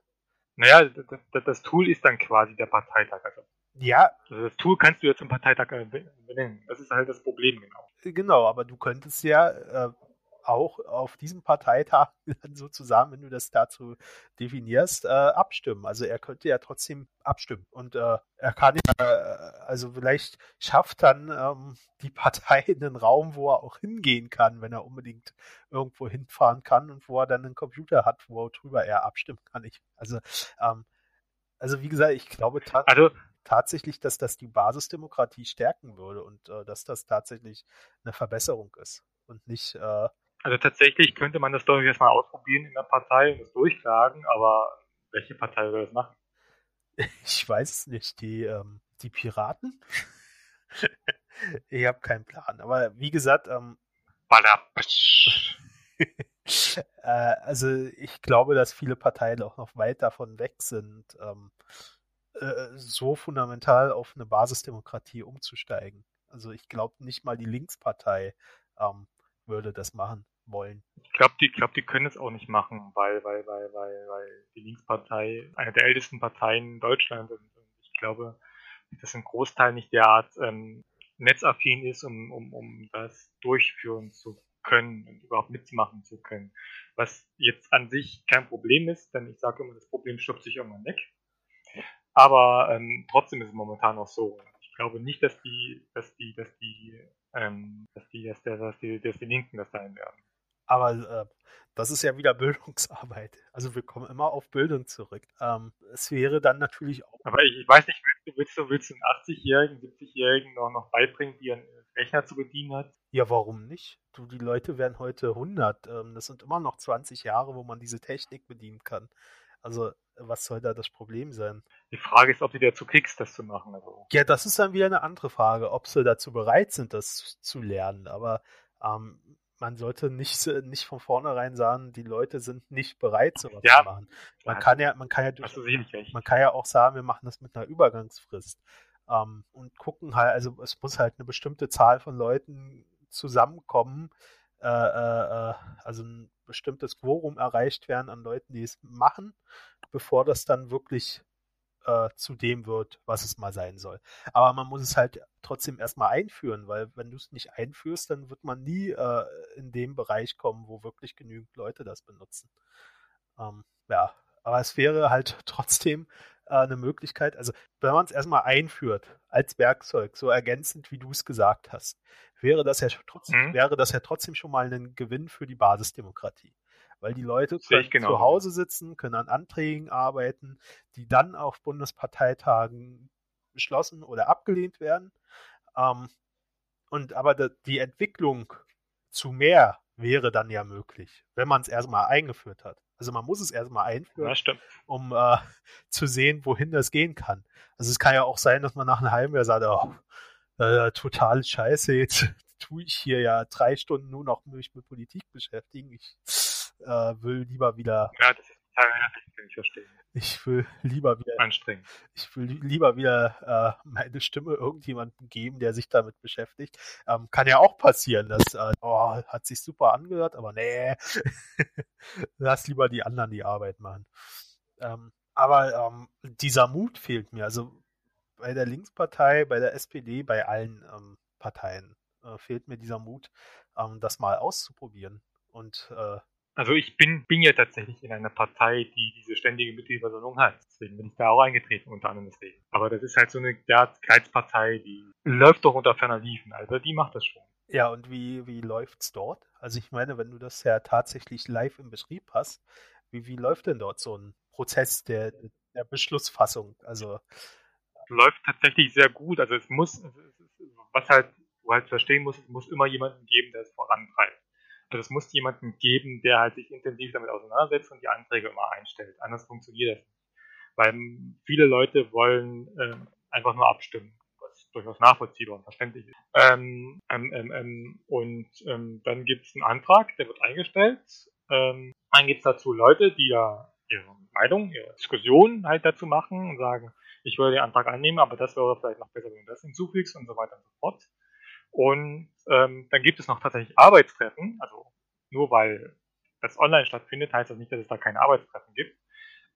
Naja, das, das Tool ist dann quasi der Parteitag. Also, ja. Also das Tool kannst du ja zum Parteitag benennen. Das ist halt das Problem, genau. Genau, aber du könntest ja äh, auch auf diesem Parteitag dann sozusagen, wenn du das dazu definierst, äh, abstimmen. Also er könnte ja trotzdem abstimmen und äh, er kann ja, äh, also vielleicht schafft dann ähm, die Partei einen Raum, wo er auch hingehen kann, wenn er unbedingt irgendwo hinfahren kann und wo er dann einen Computer hat, wo drüber er abstimmen kann. Ich, also, ähm, also wie gesagt, ich glaube ta also, tatsächlich, dass das die Basisdemokratie stärken würde und äh, dass das tatsächlich eine Verbesserung ist und nicht äh, also tatsächlich könnte man das doch jetzt mal ausprobieren in der Partei und das durchklagen, aber welche Partei soll das machen? Ich weiß es nicht. Die, ähm, die Piraten? ich habe keinen Plan. Aber wie gesagt, ähm, äh, also ich glaube, dass viele Parteien auch noch weit davon weg sind, ähm, äh, so fundamental auf eine Basisdemokratie umzusteigen. Also ich glaube nicht mal die Linkspartei ähm, würde das machen. Wollen. Ich glaube, die, glaub, die können es auch nicht machen, weil, weil, weil, weil, weil die Linkspartei eine der ältesten Parteien in Deutschland. Und ich glaube, dass ein Großteil nicht derart ähm, netzaffin ist, um, um, um das durchführen zu können und überhaupt mitmachen zu können. Was jetzt an sich kein Problem ist, denn ich sage immer, das Problem stoppt sich irgendwann weg. Aber ähm, trotzdem ist es momentan noch so. Ich glaube nicht, dass die, dass die, dass die, ähm, dass die, dass, der, dass die, dass die Linken das sein werden. Aber äh, das ist ja wieder Bildungsarbeit. Also wir kommen immer auf Bildung zurück. Ähm, es wäre dann natürlich auch. Aber ich, ich weiß nicht, willst du, willst du, willst du einen 80-Jährigen, 70-Jährigen noch, noch beibringen, wie er einen Rechner zu bedienen hat? Ja, warum nicht? Du, die Leute werden heute 100. Ähm, das sind immer noch 20 Jahre, wo man diese Technik bedienen kann. Also, was soll da das Problem sein? Die Frage ist, ob die dazu kriegst, das zu machen. Also. Ja, das ist dann wieder eine andere Frage, ob sie dazu bereit sind, das zu lernen. Aber ähm, man sollte nicht, nicht von vornherein sagen, die Leute sind nicht bereit, sowas ja, zu machen. Man kann ja, man kann ja durch, man kann ja auch sagen, wir machen das mit einer Übergangsfrist. Ähm, und gucken halt, also es muss halt eine bestimmte Zahl von Leuten zusammenkommen, äh, äh, äh also ein bestimmtes Quorum erreicht werden an Leuten, die es machen, bevor das dann wirklich äh, zu dem wird, was es mal sein soll. Aber man muss es halt trotzdem erstmal einführen, weil wenn du es nicht einführst, dann wird man nie äh, in dem Bereich kommen, wo wirklich genügend Leute das benutzen. Ähm, ja, aber es wäre halt trotzdem äh, eine Möglichkeit, also wenn man es erstmal einführt als Werkzeug, so ergänzend wie du es gesagt hast, wäre das ja trotzdem, mhm. wäre das ja trotzdem schon mal ein Gewinn für die Basisdemokratie. Weil die Leute können genau. zu Hause sitzen, können an Anträgen arbeiten, die dann auf Bundesparteitagen beschlossen oder abgelehnt werden. Ähm, und aber die Entwicklung zu mehr wäre dann ja möglich, wenn man es erstmal eingeführt hat. Also man muss es erstmal einführen, ja, um äh, zu sehen, wohin das gehen kann. Also es kann ja auch sein, dass man nach einem halben Jahr sagt, oh, äh, total scheiße, jetzt tue ich hier ja drei Stunden nur noch mich mit Politik beschäftigen. Ich äh, will lieber wieder. Ja, das ist total kann ich verstehen. Ich will lieber wieder. Anstrengend. Ich will lieber wieder äh, meine Stimme irgendjemandem geben, der sich damit beschäftigt. Ähm, kann ja auch passieren, dass, äh, oh, hat sich super angehört, aber nee. Lass lieber die anderen die Arbeit machen. Ähm, aber ähm, dieser Mut fehlt mir. Also bei der Linkspartei, bei der SPD, bei allen ähm, Parteien äh, fehlt mir dieser Mut, ähm, das mal auszuprobieren. Und äh, also ich bin, bin ja tatsächlich in einer Partei, die diese ständige Mitgliederversammlung hat. Deswegen bin ich da auch eingetreten, unter anderem deswegen. Aber das ist halt so eine Kreispartei, die läuft doch unter ferner Liefen. Also die macht das schon. Ja, und wie, wie läuft's dort? Also ich meine, wenn du das ja tatsächlich live im Betrieb hast, wie, wie läuft denn dort so ein Prozess der, der Beschlussfassung? Also läuft tatsächlich sehr gut. Also es muss, was halt, du halt verstehen musst, es muss immer jemanden geben, der es vorantreibt. Also es muss jemanden geben, der halt sich intensiv damit auseinandersetzt und die Anträge immer einstellt. Anders funktioniert das nicht. Weil viele Leute wollen äh, einfach nur abstimmen, was durchaus nachvollziehbar und verständlich ist. Ähm, ähm, ähm, ähm und ähm, dann gibt es einen Antrag, der wird eingestellt. Dann gibt es dazu Leute, die da ihre Meinung, ihre Diskussion halt dazu machen und sagen, ich würde den Antrag annehmen, aber das wäre vielleicht noch besser, wenn du das hinzufügst und so weiter und so fort. Und ähm, dann gibt es noch tatsächlich Arbeitstreffen. Also nur weil das online stattfindet, heißt das nicht, dass es da keine Arbeitstreffen gibt.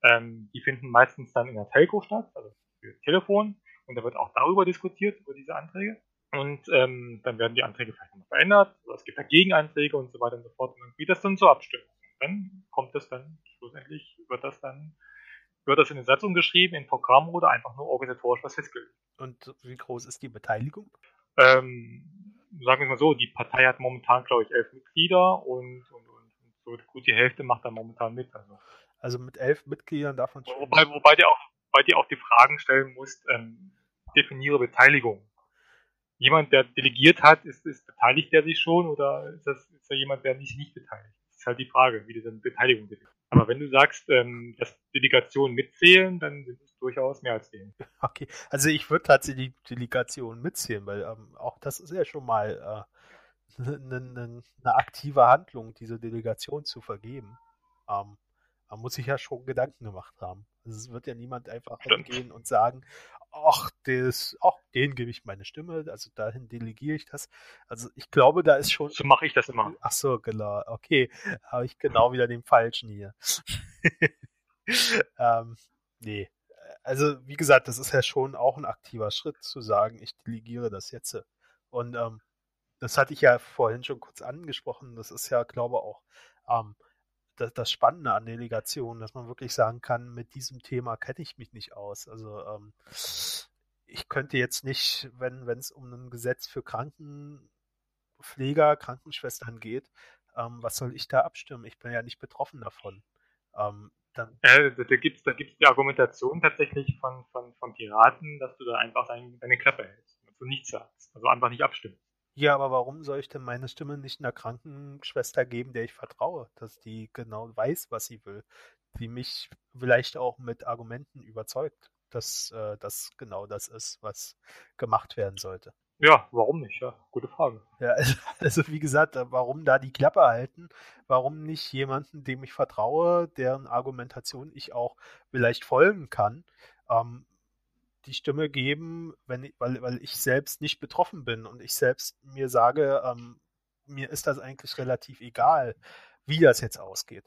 Ähm, die finden meistens dann in der Telco statt, also für Telefon. Und da wird auch darüber diskutiert, über diese Anträge. Und ähm, dann werden die Anträge vielleicht noch verändert, oder es gibt da Gegenanträge und so weiter und so fort. Und geht das dann zur Abstimmung. Und dann kommt das dann, schlussendlich wird das dann, wird das in eine Satzung geschrieben, in Programm oder einfach nur organisatorisch was festgelegt. Und wie groß ist die Beteiligung? Ähm, sagen wir mal so, die Partei hat momentan, glaube ich, elf Mitglieder und, und, und so gut die Hälfte macht da momentan mit. Also, also mit elf Mitgliedern darf man schon. Wobei, wobei dir auch, wobei dir auch die Fragen stellen musst, ähm, definiere Beteiligung. Jemand, der delegiert hat, ist, ist beteiligt der sich schon oder ist das ist da jemand, der sich nicht beteiligt? Das ist halt die Frage, wie du dann Beteiligung definierst. Aber wenn du sagst, ähm, dass Delegationen mitzählen, dann sind durchaus mehr als den. Okay, also ich würde tatsächlich die Delegation mitzählen, weil ähm, auch das ist ja schon mal eine äh, ne, ne, aktive Handlung, diese Delegation zu vergeben. Ähm, Man muss sich ja schon Gedanken gemacht haben. Also es wird ja niemand einfach hingehen und sagen, ach, das, ach, den gebe ich meine Stimme, also dahin delegiere ich das. Also ich glaube, da ist schon. So mache ich das immer. Ach so, genau. Okay, habe ich genau wieder den falschen hier. ähm, nee. Also wie gesagt, das ist ja schon auch ein aktiver Schritt zu sagen, ich delegiere das jetzt. Und ähm, das hatte ich ja vorhin schon kurz angesprochen. Das ist ja, glaube ich, auch ähm, das, das Spannende an Delegation, dass man wirklich sagen kann, mit diesem Thema kenne ich mich nicht aus. Also ähm, ich könnte jetzt nicht, wenn es um ein Gesetz für Krankenpfleger, Krankenschwestern geht, ähm, was soll ich da abstimmen? Ich bin ja nicht betroffen davon. Dann äh, da gibt es da gibt's die Argumentation tatsächlich von, von, von Piraten, dass du da einfach dein, deine Klappe hältst und du nichts sagst. Also einfach nicht abstimmst. Ja, aber warum soll ich denn meine Stimme nicht einer Krankenschwester geben, der ich vertraue, dass die genau weiß, was sie will, die mich vielleicht auch mit Argumenten überzeugt, dass äh, das genau das ist, was gemacht werden sollte? Ja, warum nicht? Ja, gute Frage. Ja, also, also wie gesagt, warum da die Klappe halten? Warum nicht jemanden, dem ich vertraue, deren Argumentation ich auch vielleicht folgen kann? Ähm, die Stimme geben, wenn ich, weil, weil ich selbst nicht betroffen bin und ich selbst mir sage, ähm, mir ist das eigentlich relativ egal, wie das jetzt ausgeht.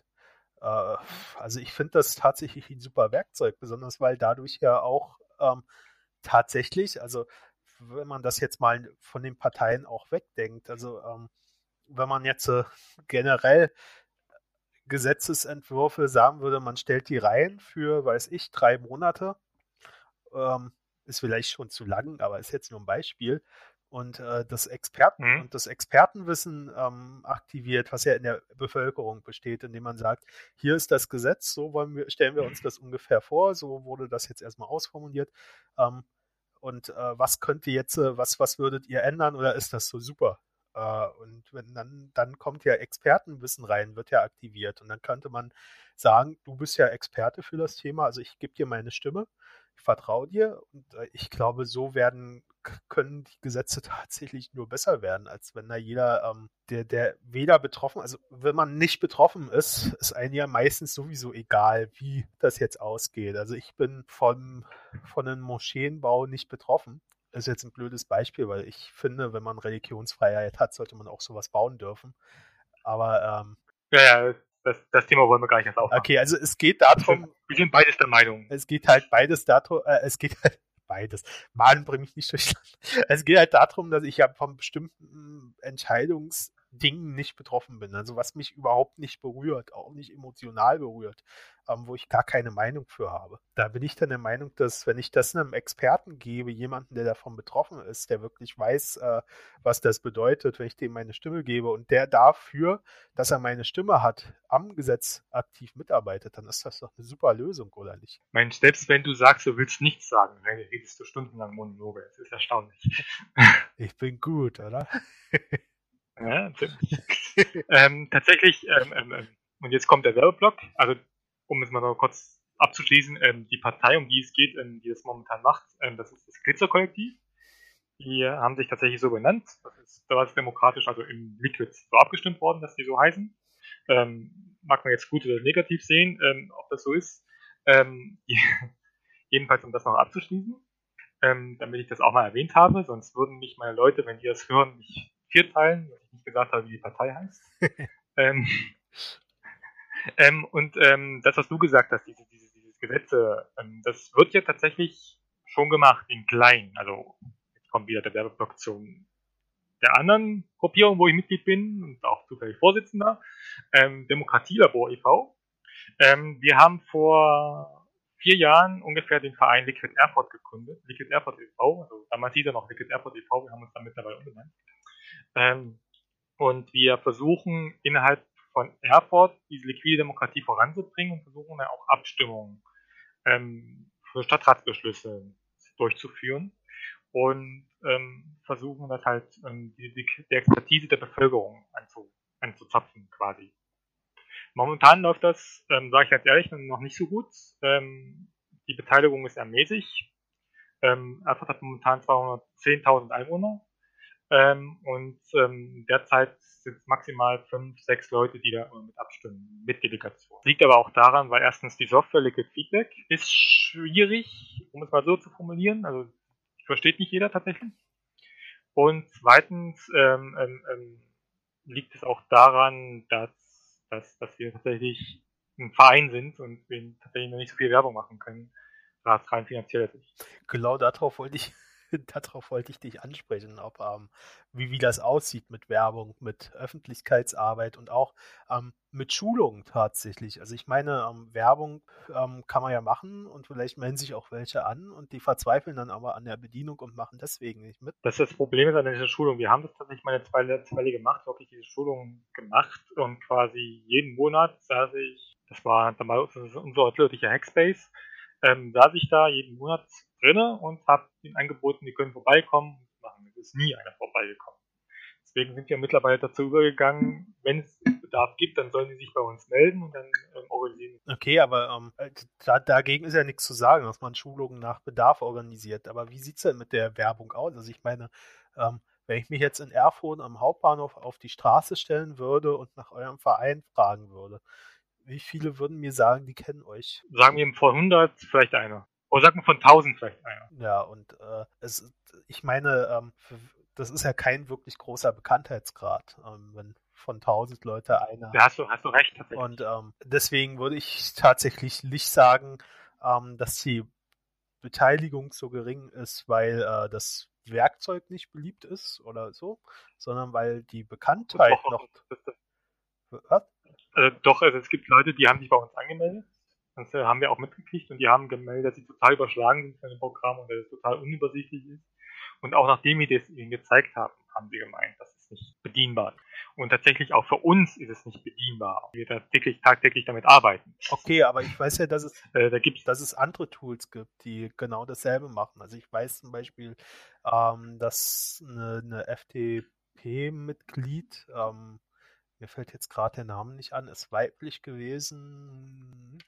Äh, also ich finde das tatsächlich ein super Werkzeug, besonders weil dadurch ja auch ähm, tatsächlich, also wenn man das jetzt mal von den Parteien auch wegdenkt, also ähm, wenn man jetzt äh, generell Gesetzesentwürfe sagen würde, man stellt die rein für, weiß ich, drei Monate ähm, ist vielleicht schon zu lang, aber ist jetzt nur ein Beispiel. Und äh, das Experten mhm. und das Expertenwissen ähm, aktiviert, was ja in der Bevölkerung besteht, indem man sagt, hier ist das Gesetz, so wollen wir, stellen wir uns das ungefähr vor, so wurde das jetzt erstmal ausformuliert. Ähm, und äh, was könnte jetzt, äh, was, was würdet ihr ändern oder ist das so super? Äh, und wenn dann, dann kommt ja Expertenwissen rein, wird ja aktiviert. Und dann könnte man sagen, du bist ja Experte für das Thema, also ich gebe dir meine Stimme ich vertraue dir und äh, ich glaube, so werden können die Gesetze tatsächlich nur besser werden, als wenn da jeder, ähm, der, der weder betroffen, also wenn man nicht betroffen ist, ist einem ja meistens sowieso egal, wie das jetzt ausgeht. Also ich bin von, von einem Moscheenbau nicht betroffen. Das ist jetzt ein blödes Beispiel, weil ich finde, wenn man Religionsfreiheit hat, sollte man auch sowas bauen dürfen. Aber ähm, ja, ja, das, das Thema wollen wir gar nicht erst aufmachen. Okay, also es geht darum. Wir sind beides der Meinung. Es geht halt beides darum, äh, es geht halt beides. Mann, bring mich nicht durch. Es geht halt darum, dass ich ja von bestimmten Entscheidungs Dingen nicht betroffen bin. Also was mich überhaupt nicht berührt, auch nicht emotional berührt, ähm, wo ich gar keine Meinung für habe. Da bin ich dann der Meinung, dass wenn ich das einem Experten gebe, jemanden, der davon betroffen ist, der wirklich weiß, äh, was das bedeutet, wenn ich dem meine Stimme gebe und der dafür, dass er meine Stimme hat, am Gesetz aktiv mitarbeitet, dann ist das doch eine super Lösung, oder nicht? Mein, selbst wenn du sagst, du willst nichts sagen, dann redest du stundenlang Monologe. Das ist erstaunlich. ich bin gut, oder? Ja, ähm, tatsächlich, ähm, ähm, ähm, und jetzt kommt der Werbeblock, also um es mal noch kurz abzuschließen, ähm, die Partei, um die es geht, die das momentan macht, das ist das Glitzer-Kollektiv. Die haben sich tatsächlich so benannt. Das ist, da demokratisch, also im Liquid so abgestimmt worden, dass die so heißen. Ähm, mag man jetzt gut oder negativ sehen, ähm, ob das so ist. Ähm, jedenfalls, um das noch abzuschließen, damit ich das auch mal erwähnt habe, sonst würden mich meine Leute, wenn die das hören, mich vierteilen, was ich nicht gesagt habe, wie die Partei heißt. ähm, ähm, und ähm, das, was du gesagt hast, diese, diese, diese Gesetze, ähm, das wird ja tatsächlich schon gemacht in klein. Also jetzt kommt wieder der Werbeblock zum der anderen Gruppierung, wo ich Mitglied bin und auch zufällig Vorsitzender, ähm, Demokratielabor e.V. Ähm, wir haben vor vier Jahren ungefähr den Verein Liquid Airport gegründet. Liquid Airport e.V., also damals hieß er noch Liquid Airport e.V., wir haben uns dann mittlerweile umbenannt. Ähm, und wir versuchen innerhalb von Airport diese liquide Demokratie voranzubringen und versuchen dann auch Abstimmungen ähm, für Stadtratsbeschlüsse durchzuführen und ähm, versuchen das halt ähm, die, die, die, Expertise der Bevölkerung anzu, anzuzapfen quasi. Momentan läuft das, ähm, sage ich ganz ehrlich, noch nicht so gut. Ähm, die Beteiligung ist ermäßig. Ähm, Erfurt hat momentan 210.000 Einwohner ähm, und ähm, derzeit sind maximal fünf, sechs Leute, die da mit abstimmen, mit Delegation. Liegt aber auch daran, weil erstens die Software Liquid Feedback ist schwierig, um es mal so zu formulieren. Also versteht nicht jeder tatsächlich. Und zweitens ähm, ähm, ähm, liegt es auch daran, dass, dass, dass wir tatsächlich ein Verein sind und wir tatsächlich noch nicht so viel Werbung machen können, rein finanziell. Genau darauf wollte ich darauf wollte ich dich ansprechen, ob ähm, wie, wie das aussieht mit Werbung, mit Öffentlichkeitsarbeit und auch ähm, mit Schulung tatsächlich. Also ich meine, ähm, Werbung ähm, kann man ja machen und vielleicht melden sich auch welche an und die verzweifeln dann aber an der Bedienung und machen deswegen nicht mit. Das ist das Problem an dieser Schulung. Wir haben das tatsächlich meine zwei letzte Weile gemacht, wirklich diese Schulung gemacht und quasi jeden Monat saß ich, das war damals unser örtlicher Hackspace, ähm, saß ich da jeden Monat drinne und habe ihnen angeboten, die können vorbeikommen und machen. Es ist nie einer vorbeigekommen. Deswegen sind wir mittlerweile dazu übergegangen, wenn es Bedarf gibt, dann sollen die sich bei uns melden und dann ähm, organisieren. Okay, aber ähm, äh, da, dagegen ist ja nichts zu sagen, dass man Schulungen nach Bedarf organisiert. Aber wie sieht es denn mit der Werbung aus? Also ich meine, ähm, wenn ich mich jetzt in Erfurt am Hauptbahnhof auf die Straße stellen würde und nach eurem Verein fragen würde, wie viele würden mir sagen, die kennen euch? Sagen wir von 100 vielleicht einer. Oder sagen wir von 1000 vielleicht einer. Ja, und äh, es, ich meine, ähm, das ist ja kein wirklich großer Bekanntheitsgrad, ähm, wenn von 1000 Leute einer. Ja, hast du, hast du recht. Tatsächlich. Und ähm, deswegen würde ich tatsächlich nicht sagen, ähm, dass die Beteiligung so gering ist, weil äh, das Werkzeug nicht beliebt ist oder so, sondern weil die Bekanntheit doch, noch. Was? Also doch, also es gibt Leute, die haben sich bei uns angemeldet. Das haben wir auch mitgekriegt und die haben gemeldet, dass sie total überschlagen sind von dem Programm und dass es total unübersichtlich ist. Und auch nachdem wir das ihnen gezeigt haben, haben sie gemeint, dass es nicht bedienbar ist. Und tatsächlich auch für uns ist es nicht bedienbar. Wir da täglich, tagtäglich damit arbeiten. Okay, aber ich weiß ja, dass es, äh, da gibt's, dass es andere Tools gibt, die genau dasselbe machen. Also ich weiß zum Beispiel, ähm, dass eine, eine FTP-Mitglied ähm, mir fällt jetzt gerade der Name nicht an, ist weiblich gewesen.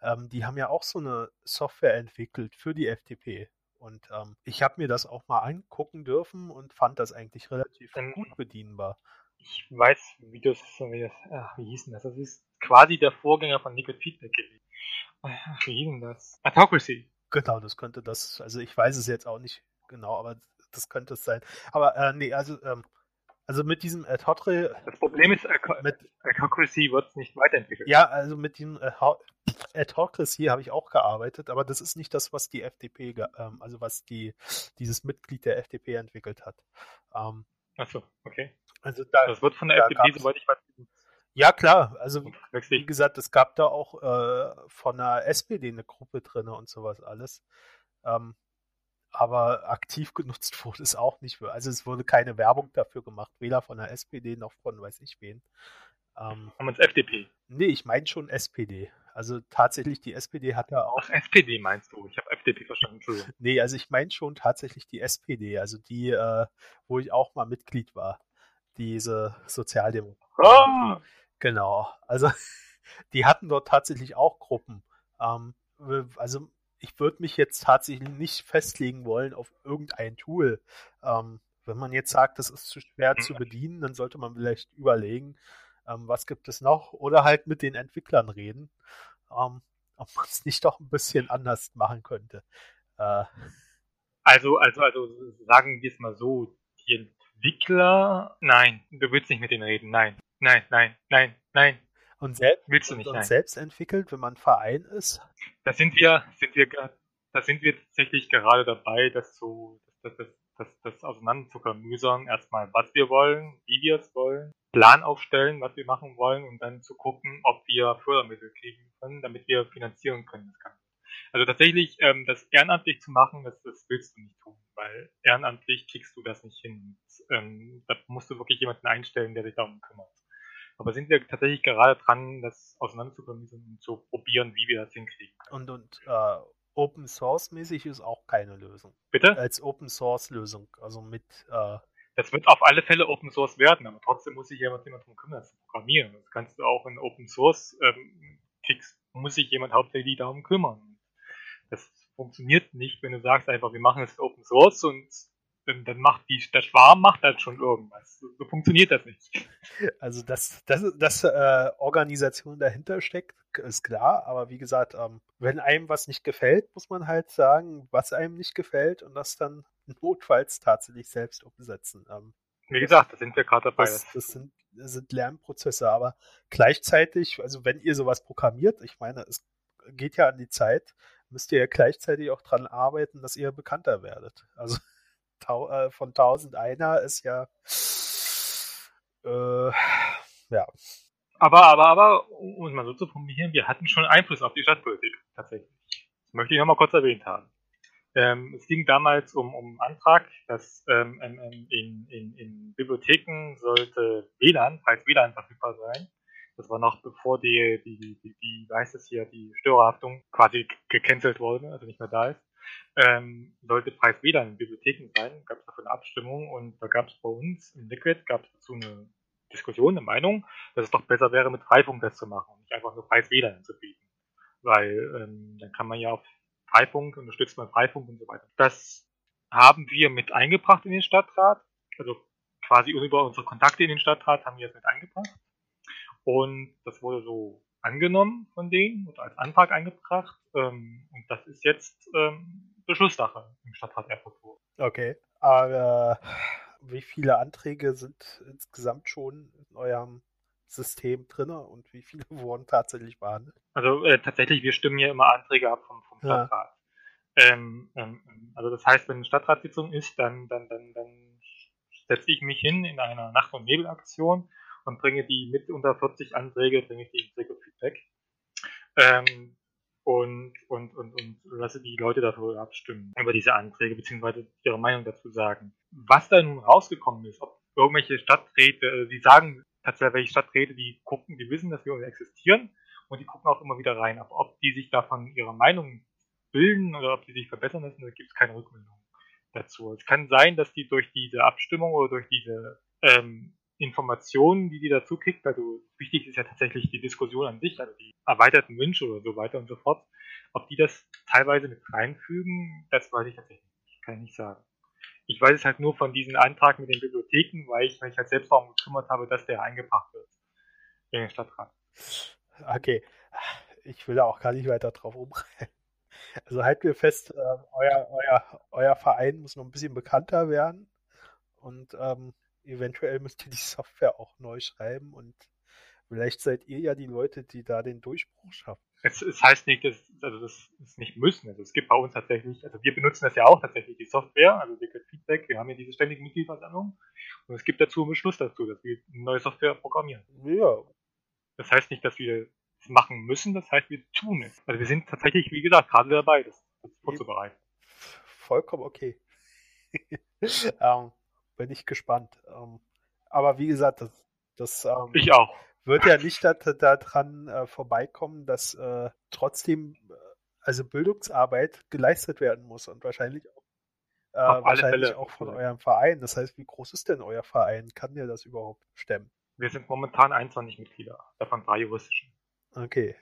Ähm, die haben ja auch so eine Software entwickelt für die FTP. Und ähm, ich habe mir das auch mal angucken dürfen und fand das eigentlich relativ ähm, gut bedienbar. Ich weiß, wie das, wie, das ach, wie hieß denn das? Das ist quasi der Vorgänger von Liquid Feedback gewesen. Ach, wie hieß denn das? Autocracy. Genau, das könnte das, also ich weiß es jetzt auch nicht genau, aber das könnte es sein. Aber äh, nee, also ähm, also mit diesem Adhotre. Das Problem ist, mit Adhocracy wird es nicht weiterentwickelt. Ja, also mit diesem Adhocracy habe ich auch gearbeitet, aber das ist nicht das, was die FDP, ähm, also was die dieses Mitglied der FDP entwickelt hat. Ähm, Achso, okay. Also da, das wird von der FDP, soweit ich weiß. Ja, klar. Also, wie gesagt, es gab da auch äh, von der SPD eine Gruppe drin und sowas alles. Ähm, aber aktiv genutzt wurde es auch nicht. Für, also es wurde keine Werbung dafür gemacht, weder von der SPD noch von weiß ich wen. Ähm, Haben wir uns FDP? Nee, ich meine schon SPD. Also tatsächlich, die SPD hat da auch. Ach, SPD meinst du? Ich habe FDP verstanden. Entschuldigung. Nee, also ich meine schon tatsächlich die SPD, also die, äh, wo ich auch mal Mitglied war. Diese Sozialdemokraten. Oh! Genau. Also die hatten dort tatsächlich auch Gruppen. Ähm, also ich würde mich jetzt tatsächlich nicht festlegen wollen auf irgendein Tool. Ähm, wenn man jetzt sagt, das ist zu schwer zu mhm. bedienen, dann sollte man vielleicht überlegen, ähm, was gibt es noch oder halt mit den Entwicklern reden, ähm, ob man es nicht doch ein bisschen anders machen könnte. Äh, also, also, also sagen wir es mal so, die Entwickler, nein, du willst nicht mit denen reden, nein, nein, nein, nein, nein, und selbst, Willst du nicht, und selbst entwickelt, wenn man Verein ist? Da sind wir, sind wir, da sind wir tatsächlich gerade dabei, das zu, das, das, das, das auseinanderzuklamüsern. Erstmal, was wir wollen, wie wir es wollen, Plan aufstellen, was wir machen wollen und dann zu gucken, ob wir Fördermittel kriegen können, damit wir finanzieren können das Ganze. Also tatsächlich, ähm, das ehrenamtlich zu machen, das, das willst du nicht tun, weil ehrenamtlich kriegst du das nicht hin. ähm, da musst du wirklich jemanden einstellen, der sich darum kümmert. Aber sind wir tatsächlich gerade dran, das auseinanderzukommen und zu probieren, wie wir das hinkriegen. Und, und äh, Open Source mäßig ist auch keine Lösung. Bitte? Als Open Source Lösung. Also mit. Äh, das wird auf alle Fälle Open Source werden, aber trotzdem muss sich jemand darum kümmern, das zu programmieren. Das kannst du auch in Open Source ähm, kriegst, muss sich jemand hauptsächlich darum kümmern. Das funktioniert nicht, wenn du sagst einfach, wir machen es Open Source und dann, dann macht die, der Schwarm macht dann schon irgendwas. So, so funktioniert das nicht. Also, dass, dass, dass äh, Organisation dahinter steckt, ist klar, aber wie gesagt, ähm, wenn einem was nicht gefällt, muss man halt sagen, was einem nicht gefällt und das dann notfalls tatsächlich selbst umsetzen. Ähm, wie gesagt, da sind wir gerade dabei. Das, das, sind, das sind Lernprozesse, aber gleichzeitig, also wenn ihr sowas programmiert, ich meine, es geht ja an die Zeit, müsst ihr ja gleichzeitig auch dran arbeiten, dass ihr bekannter werdet. Also äh, von 1001 ist ja äh, ja. Aber, aber, aber, um es mal so zu formulieren, wir hatten schon Einfluss auf die Stadtpolitik, tatsächlich. Das möchte ich nochmal kurz erwähnt haben. Ähm, es ging damals um, um einen Antrag, dass ähm, in, in, in Bibliotheken sollte WLAN, falls WLAN verfügbar sein. Das war noch bevor die, die, die, die, wie heißt es hier, die Störerhaftung quasi gecancelt wurde, also nicht mehr da ist. Ähm, sollte Preis WLAN in Bibliotheken sein, gab es dafür eine Abstimmung und da gab es bei uns in Liquid gab es dazu eine Diskussion, eine Meinung, dass es doch besser wäre, mit Freifunk das zu machen und nicht einfach nur Preis WLAN zu bieten. Weil ähm, dann kann man ja auf Freifunk, unterstützt man Freifunk und so weiter. Das haben wir mit eingebracht in den Stadtrat, also quasi über unsere Kontakte in den Stadtrat haben wir es mit eingebracht. Und das wurde so angenommen von denen und als Antrag eingebracht. Ähm, und das ist jetzt ähm, Beschlusssache im Stadtrat Erfurt. Okay, aber wie viele Anträge sind insgesamt schon in eurem System drin und wie viele wurden tatsächlich behandelt? Also äh, tatsächlich, wir stimmen hier immer Anträge ab vom, vom Stadtrat. Ja. Ähm, ähm, also das heißt, wenn eine Stadtratssitzung ist, dann, dann, dann, dann setze ich mich hin in einer Nacht- und Nebelaktion und bringe die mit unter 40 Anträge, bringe ich die ins Feedback. Ähm, und, und, und, und lasse die Leute darüber abstimmen, über diese Anträge, beziehungsweise ihre Meinung dazu sagen. Was da nun rausgekommen ist, ob irgendwelche Stadträte, die sagen tatsächlich, welche Stadträte, die gucken, die wissen, dass wir existieren und die gucken auch immer wieder rein. Aber ob die sich davon ihre Meinung bilden oder ob die sich verbessern lassen, da gibt es keine Rückmeldung dazu. Es kann sein, dass die durch diese Abstimmung oder durch diese ähm, Informationen, die die dazu kriegt, also wichtig ist ja tatsächlich die Diskussion an sich, also die erweiterten Wünsche oder so weiter und so fort. Ob die das teilweise mit reinfügen, das weiß ich tatsächlich nicht, kann ich nicht sagen. Ich weiß es halt nur von diesem Antrag mit den Bibliotheken, weil ich mich halt selbst darum gekümmert habe, dass der eingebracht wird in den Stadtrat. Okay, ich will da auch gar nicht weiter drauf rumrennen. Also halten wir fest, äh, euer, euer, euer Verein muss noch ein bisschen bekannter werden und ähm, eventuell müsst ihr die Software auch neu schreiben und vielleicht seid ihr ja die Leute, die da den Durchbruch schaffen. Es, es heißt nicht, dass, also das ist nicht müssen. Also es gibt bei uns tatsächlich, also wir benutzen das ja auch tatsächlich, die Software, also Liquid Feedback, wir haben ja diese ständige Mitgliederversammlung und es gibt dazu einen Beschluss dazu, dass wir eine neue Software programmieren. Ja. Das heißt nicht, dass wir es machen müssen, das heißt, wir tun es. Also wir sind tatsächlich, wie gesagt, gerade dabei, das, das vorzubereiten. Vollkommen okay. ähm, bin ich gespannt. Ähm, aber wie gesagt, das, das ähm, ich auch. wird ja nicht daran da äh, vorbeikommen, dass äh, trotzdem äh, also Bildungsarbeit geleistet werden muss und wahrscheinlich auch, äh, wahrscheinlich auch von eurem Verein. Das heißt, wie groß ist denn euer Verein? Kann der das überhaupt stemmen? Wir sind momentan 21 Mitglieder, davon drei juristischen. Okay.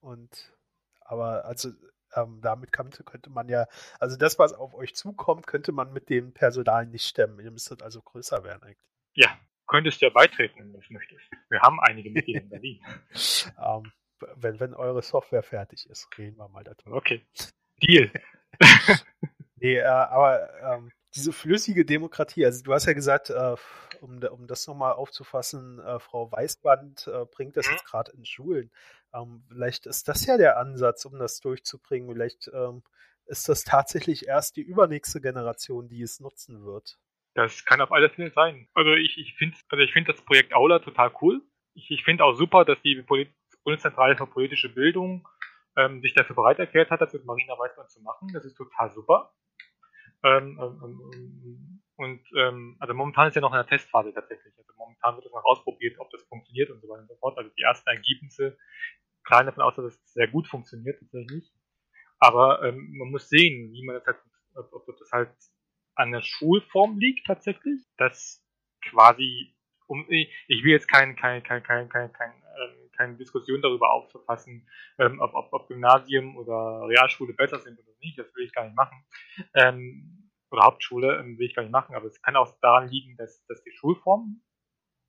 Und aber also ähm, damit kann, könnte man ja, also das, was auf euch zukommt, könnte man mit dem Personal nicht stemmen. Ihr müsstet also größer werden eigentlich. Ja, könntest ja beitreten, wenn du möchtest. Wir haben einige Mitglieder in Berlin. ähm, wenn, wenn eure Software fertig ist, reden wir mal darüber. Okay. Deal. nee, äh, aber ähm, diese flüssige Demokratie, also du hast ja gesagt, äh, um, um das nochmal aufzufassen, äh, Frau Weißband äh, bringt das mhm. jetzt gerade in Schulen. Ähm, vielleicht ist das ja der Ansatz, um das durchzubringen. Vielleicht ähm, ist das tatsächlich erst die übernächste Generation, die es nutzen wird. Das kann auf alle Fälle sein. Also ich, ich finde also find das Projekt Aula total cool. Ich, ich finde auch super, dass die Bundeszentrale für politische Bildung ähm, sich dafür bereit erklärt hat, das mit Marina Weißband zu machen. Das ist total super. Ähm, ähm, ähm, und ähm, also momentan ist ja noch in der Testphase tatsächlich. Also momentan wird das noch ausprobiert, ob das funktioniert und so weiter und so fort. Also die ersten Ergebnisse klagen davon aus, dass es sehr gut funktioniert tatsächlich. Aber ähm, man muss sehen, wie man das halt, ob, das halt an der Schulform liegt tatsächlich, dass quasi um ich will jetzt kein, kein, kein, kein, kein, kein ähm, keine Diskussion darüber aufzufassen, ähm, ob, ob, ob Gymnasium oder Realschule besser sind oder nicht, das will ich gar nicht machen. Ähm, oder Hauptschule, ähm, will ich gar nicht machen, aber es kann auch daran liegen, dass, dass die Schulform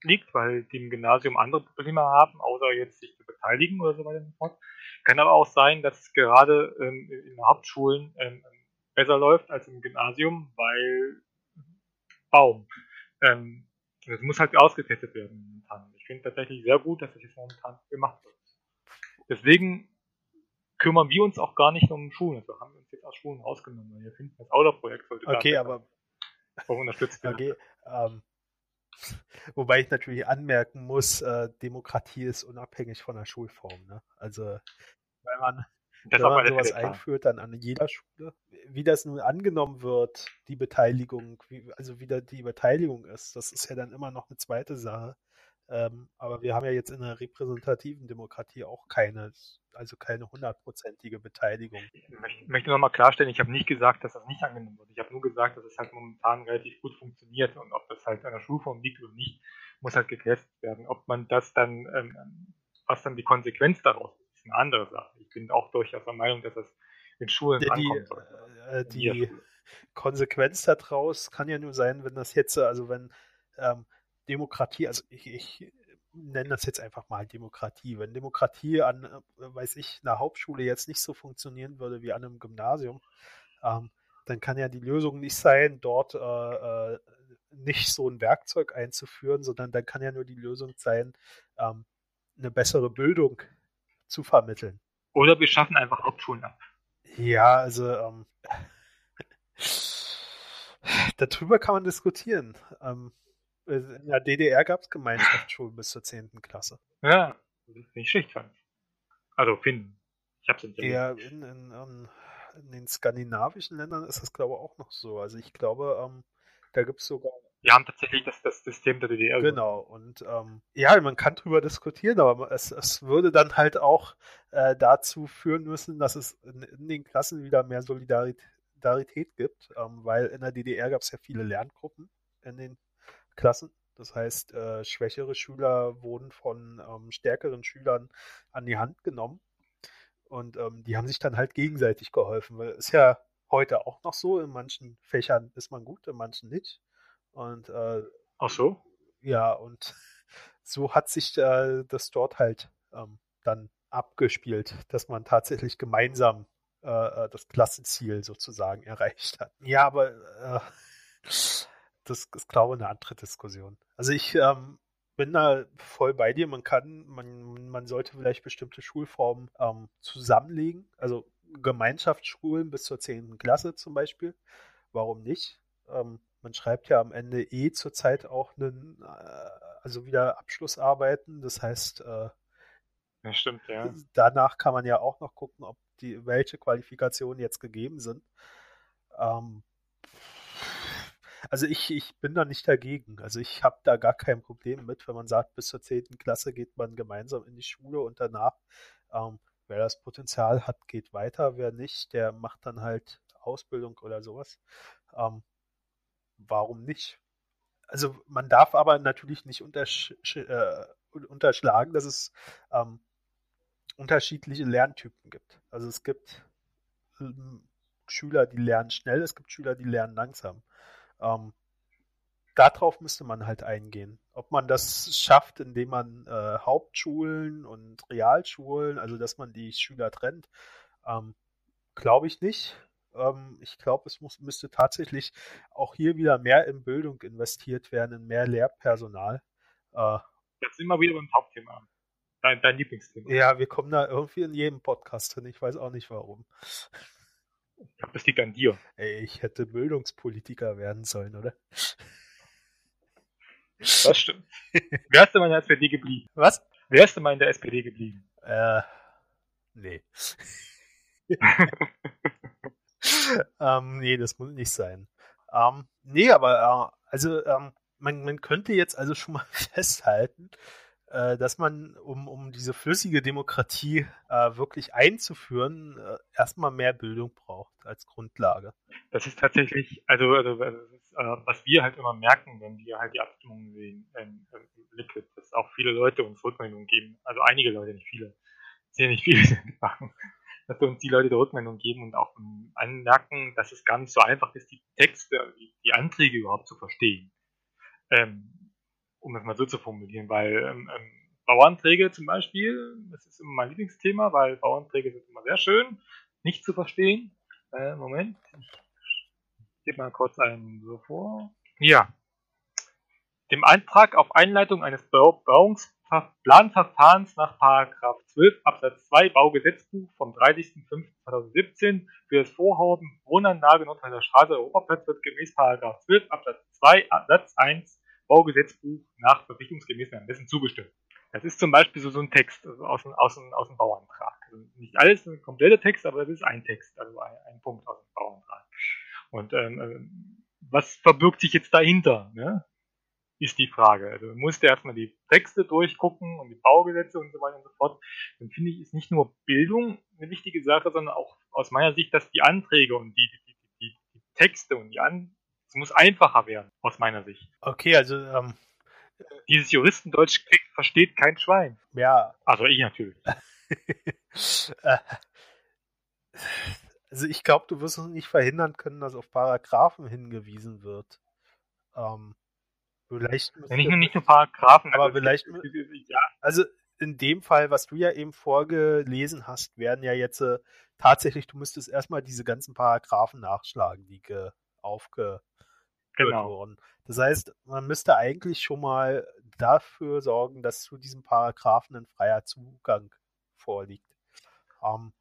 liegt, weil die im Gymnasium andere Probleme haben, außer jetzt sich zu beteiligen oder so weiter und so fort. Kann aber auch sein, dass es gerade ähm, in Hauptschulen ähm, besser läuft als im Gymnasium, weil Baum. Ähm, das muss halt ausgetestet werden momentan. Ich finde tatsächlich sehr gut, dass das jetzt momentan gemacht wird. Deswegen kümmern wir uns auch gar nicht um Schulen. Also haben wir uns jetzt aus Schulen rausgenommen, wir finden, das Aula-Projekt sollte okay, aber auch unterstützt werden. Okay, ähm, wobei ich natürlich anmerken muss, äh, Demokratie ist unabhängig von der Schulform. Ne? Also, wenn man, wenn man sowas einführt, dann an jeder Schule, wie das nun angenommen wird, die Beteiligung, wie, also wie da die Beteiligung ist, das ist ja dann immer noch eine zweite Sache. Ähm, aber wir haben ja jetzt in der repräsentativen Demokratie auch keine, also keine hundertprozentige Beteiligung. Ich möchte, nochmal klarstellen, ich habe nicht gesagt, dass das nicht angenommen wird. Ich habe nur gesagt, dass es halt momentan relativ gut funktioniert und ob das halt an der Schulform liegt oder nicht, muss halt getestet werden. Ob man das dann, ähm, was dann die Konsequenz daraus ist, ist eine andere Sache. Ich bin auch durchaus der Meinung, dass das in Schulen die, ankommen sollte. Äh, die Konsequenz daraus kann ja nur sein, wenn das jetzt, also wenn ähm, Demokratie, also ich, ich nenne das jetzt einfach mal Demokratie. Wenn Demokratie an, äh, weiß ich, einer Hauptschule jetzt nicht so funktionieren würde wie an einem Gymnasium, ähm, dann kann ja die Lösung nicht sein, dort äh, äh, nicht so ein Werkzeug einzuführen, sondern dann kann ja nur die Lösung sein, ähm, eine bessere Bildung zu vermitteln. Oder wir schaffen einfach Hauptschulen ab. Ja, also ähm, darüber kann man diskutieren. Ähm, in der DDR gab es Gemeinschaftsschulen bis zur 10. Klasse. Ja, nicht schlecht fand. Also finden. Ich hab's nicht Ja, in, in, in, in, den skandinavischen Ländern ist das, glaube ich, auch noch so. Also ich glaube, ähm, da gibt es sogar. Wir haben tatsächlich das, das System der DDR. Genau, und ähm, ja, man kann drüber diskutieren, aber es, es würde dann halt auch äh, dazu führen müssen, dass es in, in den Klassen wieder mehr Solidarität gibt, ähm, weil in der DDR gab es ja viele Lerngruppen in den Klassen. Das heißt, äh, schwächere Schüler wurden von ähm, stärkeren Schülern an die Hand genommen. Und ähm, die haben sich dann halt gegenseitig geholfen, weil es ja heute auch noch so, in manchen Fächern ist man gut, in manchen nicht. Und äh, Ach so? Ja, und so hat sich äh, das dort halt ähm, dann abgespielt, dass man tatsächlich gemeinsam äh, äh das Klassenziel sozusagen erreicht hat. Ja, aber äh, das ist, glaube ich, eine andere Diskussion. Also ich ähm, bin da voll bei dir. Man kann, man, man sollte vielleicht bestimmte Schulformen ähm, zusammenlegen. Also Gemeinschaftsschulen bis zur 10. Klasse zum Beispiel. Warum nicht? Ähm, man schreibt ja am Ende eh zurzeit auch einen, äh, also wieder Abschlussarbeiten. Das heißt, äh, ja, stimmt, ja. Danach kann man ja auch noch gucken, ob die, welche Qualifikationen jetzt gegeben sind. Ähm, also ich, ich bin da nicht dagegen. Also ich habe da gar kein Problem mit, wenn man sagt, bis zur 10. Klasse geht man gemeinsam in die Schule und danach, ähm, wer das Potenzial hat, geht weiter. Wer nicht, der macht dann halt Ausbildung oder sowas. Ähm, warum nicht? Also man darf aber natürlich nicht untersch äh, unterschlagen, dass es ähm, unterschiedliche Lerntypen gibt. Also es gibt ähm, Schüler, die lernen schnell, es gibt Schüler, die lernen langsam. Ähm, darauf müsste man halt eingehen. Ob man das schafft, indem man äh, Hauptschulen und Realschulen, also dass man die Schüler trennt, ähm, glaube ich nicht. Ähm, ich glaube, es muss, müsste tatsächlich auch hier wieder mehr in Bildung investiert werden, in mehr Lehrpersonal. Äh, Jetzt sind wir wieder beim Hauptthema. Dein, dein Lieblingsthema. Ja, wir kommen da irgendwie in jedem Podcast hin. Ich weiß auch nicht warum. Ich glaube, das liegt an dir. Ey, ich hätte Bildungspolitiker werden sollen, oder? Das stimmt. Wärst du mal in der SPD geblieben? Was? Wärst du mal in der SPD geblieben? Äh, nee. ähm, nee, das muss nicht sein. Ähm, nee, aber äh, also ähm, man, man könnte jetzt also schon mal festhalten, dass man, um, um diese flüssige Demokratie äh, wirklich einzuführen, äh, erstmal mehr Bildung braucht als Grundlage. Das ist tatsächlich, also, also ist, äh, was wir halt immer merken, wenn wir halt die Abstimmungen sehen, ähm, Liquid, dass auch viele Leute uns Rückmeldungen geben, also einige Leute, nicht viele, sehr nicht viele machen, dass uns die Leute die Rückmeldung geben und auch anmerken, dass es gar nicht so einfach ist, die Texte, die, die Anträge überhaupt zu verstehen. Ähm, um es mal so zu formulieren, weil ähm, ähm, Bauanträge zum Beispiel, das ist immer mein Lieblingsthema, weil Bauanträge sind immer sehr schön, nicht zu verstehen. Äh, Moment, ich gebe mal kurz einen so vor. Ja. Dem Antrag auf Einleitung eines Bauungsplanverfahrens nach 12 Absatz 2 Baugesetzbuch vom 30.05.2017 für das Vorhaben Wohnanlage Nordrheiner Straße Europaplatz wird gemäß 12 Absatz 2 Absatz 1 Baugesetzbuch nach verpflichtungsgemäßen Ermessen zugestimmt. Das ist zum Beispiel so, so ein Text also aus, dem, aus, dem, aus dem Bauantrag. Also nicht alles ein kompletter Text, aber das ist ein Text, also ein, ein Punkt aus dem Bauantrag. Und ähm, ähm, was verbirgt sich jetzt dahinter, ne? ist die Frage. Also man musste erstmal die Texte durchgucken und die Baugesetze und so weiter und so fort. Dann finde ich, ist nicht nur Bildung eine wichtige Sache, sondern auch aus meiner Sicht, dass die Anträge und die, die, die, die Texte und die An es muss einfacher werden, aus meiner Sicht. Okay, also ähm, dieses Juristendeutsch versteht kein Schwein. Ja. Also ich natürlich. Also ich glaube, du wirst es nicht verhindern können, dass auf Paragraphen hingewiesen wird. Ähm, vielleicht ja, nicht, nur, nicht nur Paragraphen, aber also vielleicht. Ja. Also in dem Fall, was du ja eben vorgelesen hast, werden ja jetzt äh, tatsächlich, du müsstest erstmal diese ganzen Paragraphen nachschlagen, die ge, aufge genau. wurden. Das heißt, man müsste eigentlich schon mal dafür sorgen, dass zu diesem Paragraphen ein freier Zugang vorliegt. Ähm,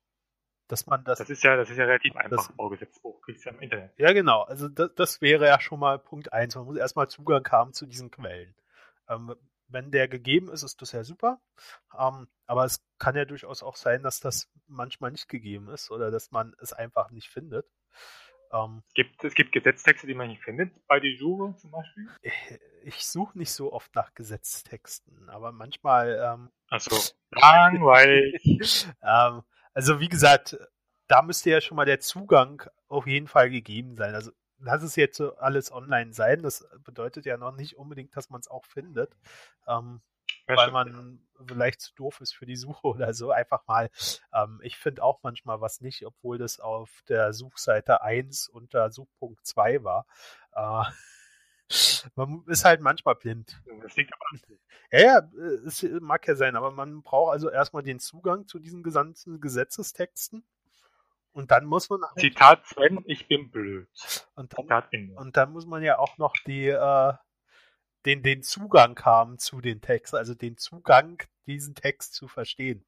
dass man das. Das ist ja, das ist ja relativ einfach. Das, Baugesetzbuch kriegst du ja im Internet. Ja, genau. Also das, das wäre ja schon mal Punkt 1. Man muss erstmal Zugang haben zu diesen Quellen. Ähm, wenn der gegeben ist, ist das ja super. Ähm, aber es kann ja durchaus auch sein, dass das manchmal nicht gegeben ist oder dass man es einfach nicht findet. Ähm, es, gibt, es gibt Gesetztexte, die man nicht findet, bei die Jure zum Beispiel? Ich, ich suche nicht so oft nach Gesetztexten, aber manchmal. Ähm, Achso, langweilig. ähm, also, wie gesagt, da müsste ja schon mal der Zugang auf jeden Fall gegeben sein. Also, lass es jetzt so alles online sein. Das bedeutet ja noch nicht unbedingt, dass man es auch findet. Ähm, ja, weil man vielleicht zu doof ist für die Suche oder so. Einfach mal, ähm, ich finde auch manchmal was nicht, obwohl das auf der Suchseite 1 unter Suchpunkt 2 war. Äh, man ist halt manchmal blind. Das liegt aber ja, ja, äh, es mag ja sein, aber man braucht also erstmal den Zugang zu diesen gesamten Gesetzestexten. Und dann muss man. Halt Zitat Sven, ich bin blöd. Und dann, und dann muss man ja auch noch die, äh, den, den Zugang haben zu den Texten, also den Zugang, diesen Text zu verstehen.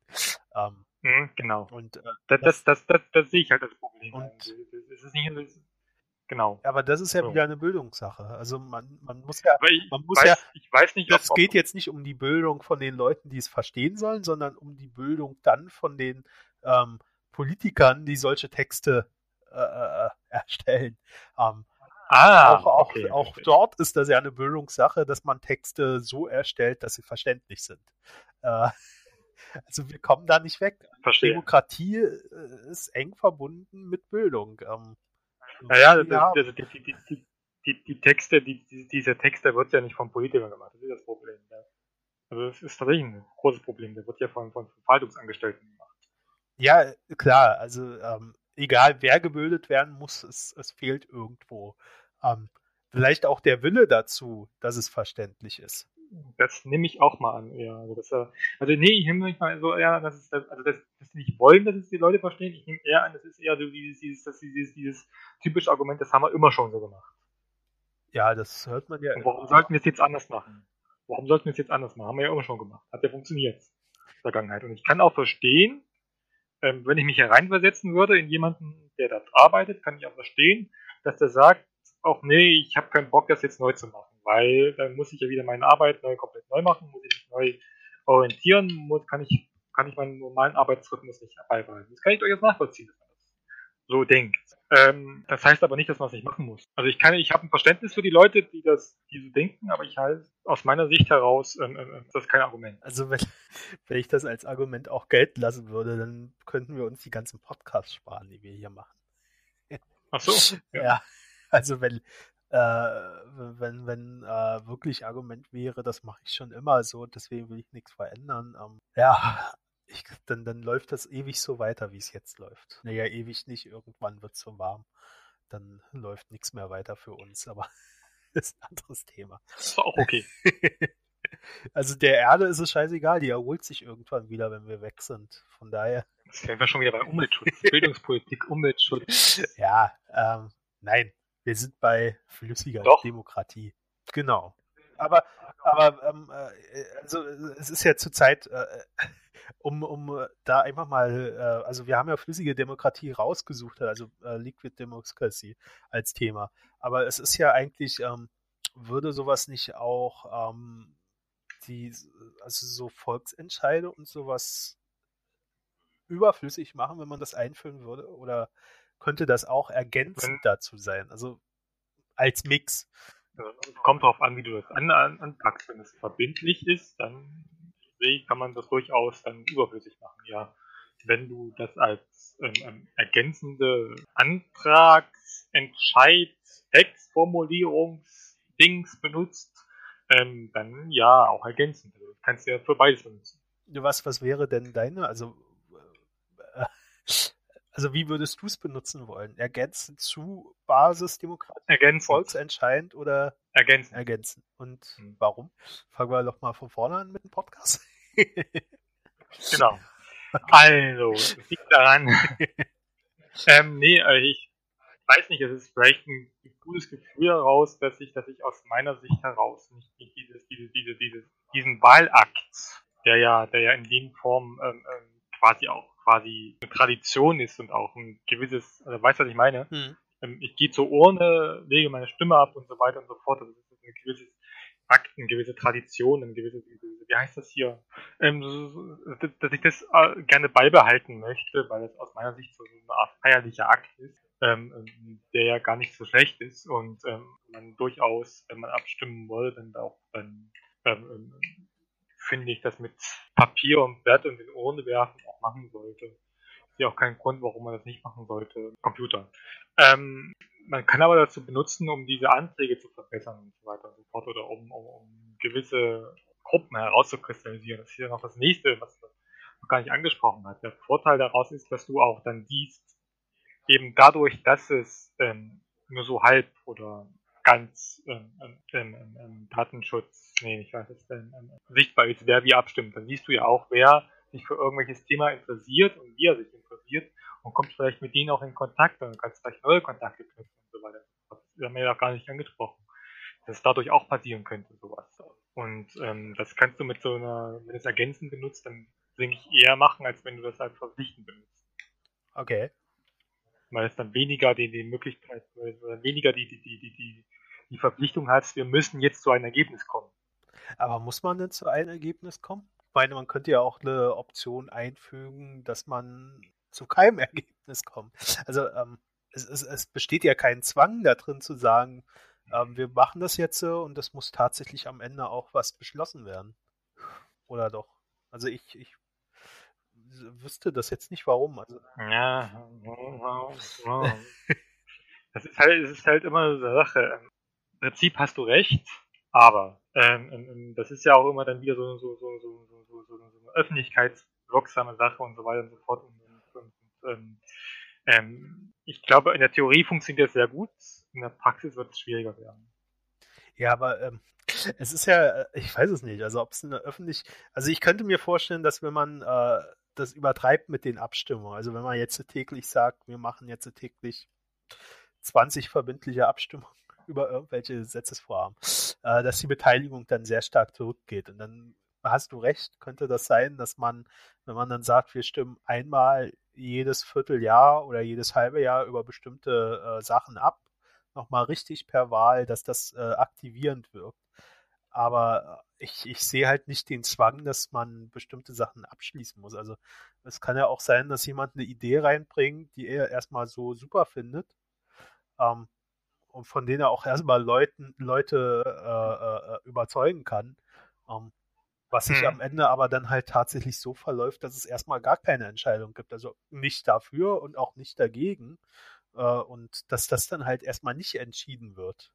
Ähm, mhm, genau. Und äh, das, das, das, das, das, sehe ich halt als Problem. Und also, es ist nicht, das, genau. Aber das ist ja so. wieder eine Bildungssache. Also man, man muss ja, man muss weiß, ja, ich weiß nicht, es geht jetzt nicht um die Bildung von den Leuten, die es verstehen sollen, sondern um die Bildung dann von den ähm, Politikern, die solche Texte äh, äh erstellen. Ähm, Ah, auch, auch, okay, auch dort ist das ja eine Bildungssache, dass man Texte so erstellt, dass sie verständlich sind. Äh, also wir kommen da nicht weg. Verstehe. Demokratie äh, ist eng verbunden mit Bildung. Ähm, naja, das, die, die, die, die, Texte, die, diese Texte wird ja nicht von Politikern gemacht, das ist das Problem. Ja. Also das ist tatsächlich ein großes Problem, der wird ja von, von Verwaltungsangestellten gemacht. Ja, klar, also ähm, egal wer gebildet werden muss, es, es fehlt irgendwo. Ähm, vielleicht auch der Wille dazu, dass es verständlich ist. Das nehme ich auch mal an, ja. Also, das, also nee, ich nehme nicht mal so eher, dass es also das, dass sie nicht wollen, dass es die Leute verstehen. Ich nehme eher an, das ist eher so dieses, dieses, dieses, dieses typische Argument, das haben wir immer schon so gemacht. Ja, das hört man ja. Und warum sollten wir es jetzt anders machen? Warum sollten wir es jetzt anders machen? Haben wir ja immer schon gemacht. Hat ja funktioniert. In der Vergangenheit. Und ich kann auch verstehen, ähm, wenn ich mich hereinversetzen würde in jemanden, der dort arbeitet, kann ich auch verstehen, dass der sagt, auch nee, ich habe keinen Bock, das jetzt neu zu machen, weil dann muss ich ja wieder meine Arbeit neu komplett neu machen, muss ich mich neu orientieren, muss, kann ich kann ich meinen normalen Arbeitsrhythmus nicht beibehalten. Das kann ich jetzt nachvollziehen, so denkt. Ähm, das heißt aber nicht, dass man es nicht machen muss. Also ich kann, ich habe ein Verständnis für die Leute, die das, die so denken, aber ich halte aus meiner Sicht heraus, ähm, ähm, das ist kein Argument. Also wenn, wenn ich das als Argument auch gelten lassen würde, dann könnten wir uns die ganzen Podcasts sparen, die wir hier machen. Ach so. Ja, ja also wenn, äh, wenn, wenn äh, wirklich Argument wäre, das mache ich schon immer so, deswegen will ich nichts verändern. Ähm, ja, ich, dann, dann läuft das ewig so weiter, wie es jetzt läuft. Naja, ewig nicht, irgendwann wird es so warm. Dann läuft nichts mehr weiter für uns, aber das ist ein anderes Thema. Das ist auch okay. also der Erde ist es scheißegal, die erholt sich irgendwann wieder, wenn wir weg sind. Von daher. Das wären wir schon wieder bei Umweltschutz, Bildungspolitik, Umweltschutz. Ja, ähm, nein, wir sind bei flüssiger Doch. Demokratie. Genau. Aber, aber ähm, äh, also es ist ja zurzeit, äh, um, um äh, da einfach mal, äh, also wir haben ja flüssige Demokratie rausgesucht, also äh, Liquid Democracy als Thema. Aber es ist ja eigentlich, ähm, würde sowas nicht auch ähm, die, also so Volksentscheide und sowas überflüssig machen, wenn man das einführen würde? Oder könnte das auch ergänzend dazu sein? Also als Mix. Kommt darauf an, wie du das an, an, anpackst. Wenn es verbindlich ist, dann ich, kann man das durchaus dann überflüssig machen, ja. Wenn du das als ähm, ähm, ergänzende Antrags-, Entscheid-, Textformulierungsdings benutzt, ähm, dann ja, auch ergänzend. Also, kannst du ja für beides benutzen. Was, was wäre denn deine, also äh, also wie würdest du es benutzen wollen? Ergänzen zu Basisdemokratie? Ergänzen. Volksentscheidend oder Ergänzen. ergänzen? Und Hm. warum? Fangen wir doch mal von vorne an mit dem Podcast. Genau. Also, liegt daran. ähm, nee, äh, ich weiß nicht, es ist vielleicht ein gutes Gefühl heraus, dass ich, dass ich aus meiner Sicht heraus nicht, nicht dieses, diese, diese, dieses, diesen Wahlakt, der ja, der ja in den Form ähm, ähm, quasi auch quasi eine Tradition ist und auch ein gewisses, also weißt du, was ich meine? Hm. Ähm, ich gehe zur Urne, lege meine Stimme ab und so weiter und so fort. Das ist ein gewisses Akt, eine gewisse Tradition, eine gewisse, wie heißt das hier? Ähm, dass ich das äh, gerne beibehalten möchte, weil es aus meiner Sicht so eine Art feierlicher Akt ist, ähm, der ja gar nicht so schlecht ist und ähm, man durchaus, wenn man abstimmen wollte, dann auch dann ähm, ähm, finde ich das mit Papier und Blatt und in Urne werfen auch machen sollte. Ich sehe auch keinen Grund, warum man das nicht machen sollte. Computer. Ähm, man kann aber dazu benutzen, um diese Anträge zu verbessern und so weiter und so fort oder um, um, um gewisse Gruppen herauszukristallisieren. Das ist ja noch das nächste, was man noch gar nicht angesprochen hat. Der Vorteil daraus ist, dass du auch dann siehst, eben dadurch, dass es ähm, nur so halb oder ganz ähm, ähm, ähm, ähm, Datenschutz, nee, nicht weiß es, ähm, sichtbar ist, wer wie abstimmt. Dann siehst du ja auch, wer sich für irgendwelches Thema interessiert und wie er sich interessiert und kommt vielleicht mit denen auch in Kontakt und kannst vielleicht neue Kontakte knüpfen und so weiter. Das haben wir ja gar nicht angesprochen. Dass dadurch auch passieren könnte, sowas. Und ähm, das kannst du mit so einer, wenn du es ergänzend benutzt, dann denke ich eher machen, als wenn du das halt verpflichtend benutzt. Okay. Weil es dann weniger die, die Möglichkeit, weniger die, die, die, die, die, Verpflichtung hast, wir müssen jetzt zu einem Ergebnis kommen. Aber muss man denn zu einem Ergebnis kommen? Ich meine, man könnte ja auch eine Option einfügen, dass man zu keinem Ergebnis kommt. Also ähm, es, es, es besteht ja kein Zwang da drin zu sagen, ähm, wir machen das jetzt so und es muss tatsächlich am Ende auch was beschlossen werden. Oder doch? Also ich, ich wüsste das jetzt nicht warum. Also, Ja, das ist halt, es ist halt immer so eine Sache. Im Prinzip hast du recht, aber ähm, das ist ja auch immer dann wieder so, so, so, so, so, so, so, so eine öffentlichkeitswirksame Sache und so weiter und so fort. Und, und, und, ähm, ähm, ich glaube, in der Theorie funktioniert das sehr gut, in der Praxis wird es schwieriger werden. Ja, aber ähm, es ist ja, äh, ich weiß es nicht, also ob es eine öffentlich, also ich könnte mir vorstellen, dass wenn man äh, das übertreibt mit den Abstimmungen, also wenn man jetzt täglich sagt, wir machen jetzt täglich 20 verbindliche Abstimmungen über irgendwelche Gesetzesvorhaben, äh, dass die Beteiligung dann sehr stark zurückgeht. Und dann hast du recht, könnte das sein, dass man, wenn man dann sagt, wir stimmen einmal jedes Vierteljahr oder jedes halbe Jahr über bestimmte äh, Sachen ab, nochmal richtig per Wahl, dass das äh, aktivierend wirkt. Aber ich, ich sehe halt nicht den Zwang, dass man bestimmte Sachen abschließen muss. Also es kann ja auch sein, dass jemand eine Idee reinbringt, die er erstmal so super findet. Ähm, und von denen er auch erstmal Leuten, Leute äh, äh, überzeugen kann. Ähm, was sich Hm. am Ende aber dann halt tatsächlich so verläuft, dass es erstmal gar keine Entscheidung gibt. Also nicht dafür und auch nicht dagegen. Äh, und dass das dann halt erstmal nicht entschieden wird.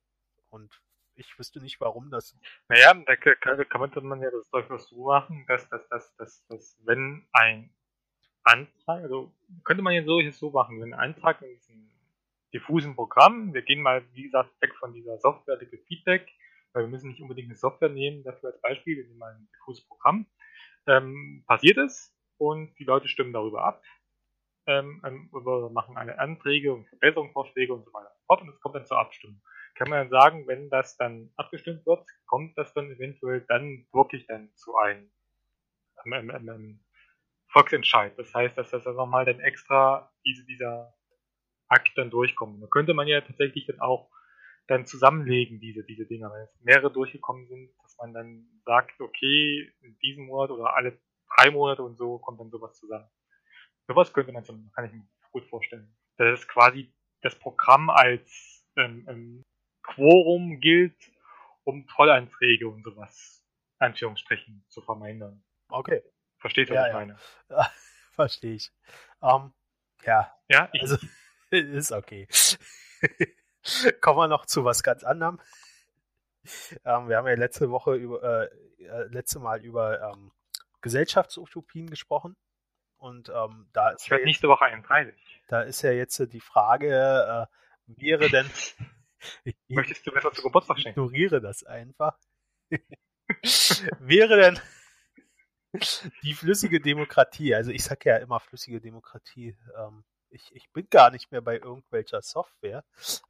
Und ich wüsste nicht, warum das. Naja, da kann man ja das durchaus so machen, dass, dass, dass, dass, dass wenn ein Antrag, also könnte man ja so, so machen, wenn ein Antrag in diesem diffusen Programm, wir gehen mal, wie gesagt, weg von dieser Software Liquid Feedback, weil wir müssen nicht unbedingt eine Software nehmen, dafür als Beispiel, wir nehmen mal ein diffuses Programm, ähm, passiert es und die Leute stimmen darüber ab, ähm, ähm machen eine Anträge und Verbesserungsvorschläge und so weiter und fort und es kommt dann zur Abstimmung. Kann man dann sagen, wenn das dann abgestimmt wird, kommt das dann eventuell dann wirklich dann zu einem ähm, ähm, ähm Volksentscheid. Das heißt, dass das dann nochmal dann extra diese, dieser Akt dann durchkommt. Da könnte man ja tatsächlich dann auch dann zusammenlegen, diese, diese Dinger. Wenn es mehrere durchgekommen sind, dass man dann sagt, okay, in diesem Monat oder alle drei Monate und so kommt dann sowas zusammen. Sowas könnte man kann ich mir gut vorstellen. Dass es quasi das Programm als ähm, ähm, Quorum gilt, um Trollanträge und sowas, Anführungsstrichen, zu vermeiden. Okay. Versteht, was ja, ich ja. meine? Verstehe ich. Um, ähm, ja. Ja, ich, also, ist okay. Kommen wir noch zu was ganz anderem. Ähm, wir haben ja letzte Woche über, äh, äh, letzte Mal über ähm, Gesellschaftsutopien gesprochen. Und ähm, da ist. Ich werde nächste Woche 31. Da ist ja jetzt die Frage, äh, wäre denn. Möchtest du besser zu Geburtstag schenken? Ich ignoriere das einfach. wäre denn die flüssige Demokratie, also ich sage ja immer flüssige Demokratie, ähm, ich, ich bin gar nicht mehr bei irgendwelcher Software,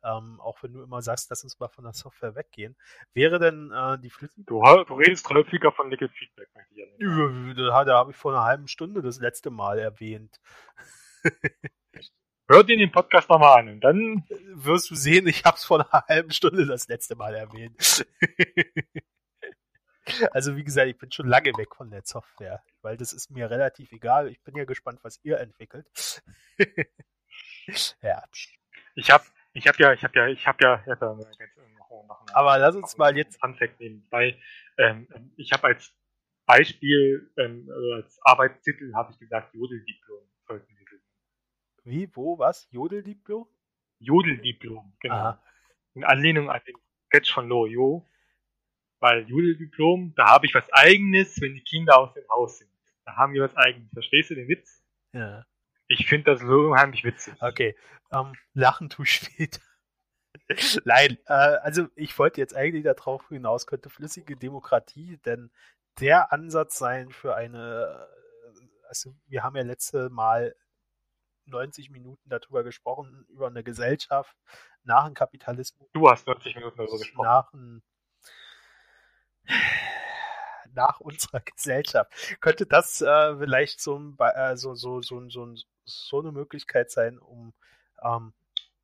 ähm, auch wenn du immer sagst, lass uns mal von der Software weggehen. Wäre denn äh, die flüssige... Du, du redest häufiger von Liquid Feedback, möchte ich ja Da, da habe ich vor einer halben Stunde das letzte Mal erwähnt. Hör dir den Podcast nochmal an und dann wirst du sehen, ich habe es vor einer halben Stunde das letzte Mal erwähnt. Also wie gesagt, ich bin schon lange weg von der Software, weil das ist mir relativ egal. Ich bin ja gespannt, was ihr entwickelt. ja. Ich habe ich hab ja, ich habe ja, ich habe ja, ich hab ja noch, noch Aber lass uns mal jetzt Fun Fact nehmen, weil ähm, ich habe als Beispiel ähm, als Arbeitstitel habe ich gesagt Jodeldiplom sollten wir Wie, wo, was? Jodeldiplom? Jodeldiplom, genau. Aha. In Anlehnung an den Sketch von Loyo, weil Judeldiplom, da habe ich was Eigenes, wenn die Kinder aus dem Haus sind. Da haben wir was Eigenes. Verstehst du den Witz? Ja. Ich finde das so unheimlich witzig. Okay, ähm, lachen tu später. Nein, äh, also ich wollte jetzt eigentlich darauf hinaus, könnte flüssige Demokratie denn der Ansatz sein für eine, also wir haben ja letzte Mal 90 Minuten darüber gesprochen, über eine Gesellschaft nach dem Kapitalismus. Du hast 90 Minuten darüber gesprochen. Nach dem nach unserer Gesellschaft. Könnte das äh, vielleicht so, ein, äh, so, so, so, so, so eine Möglichkeit sein, um ähm,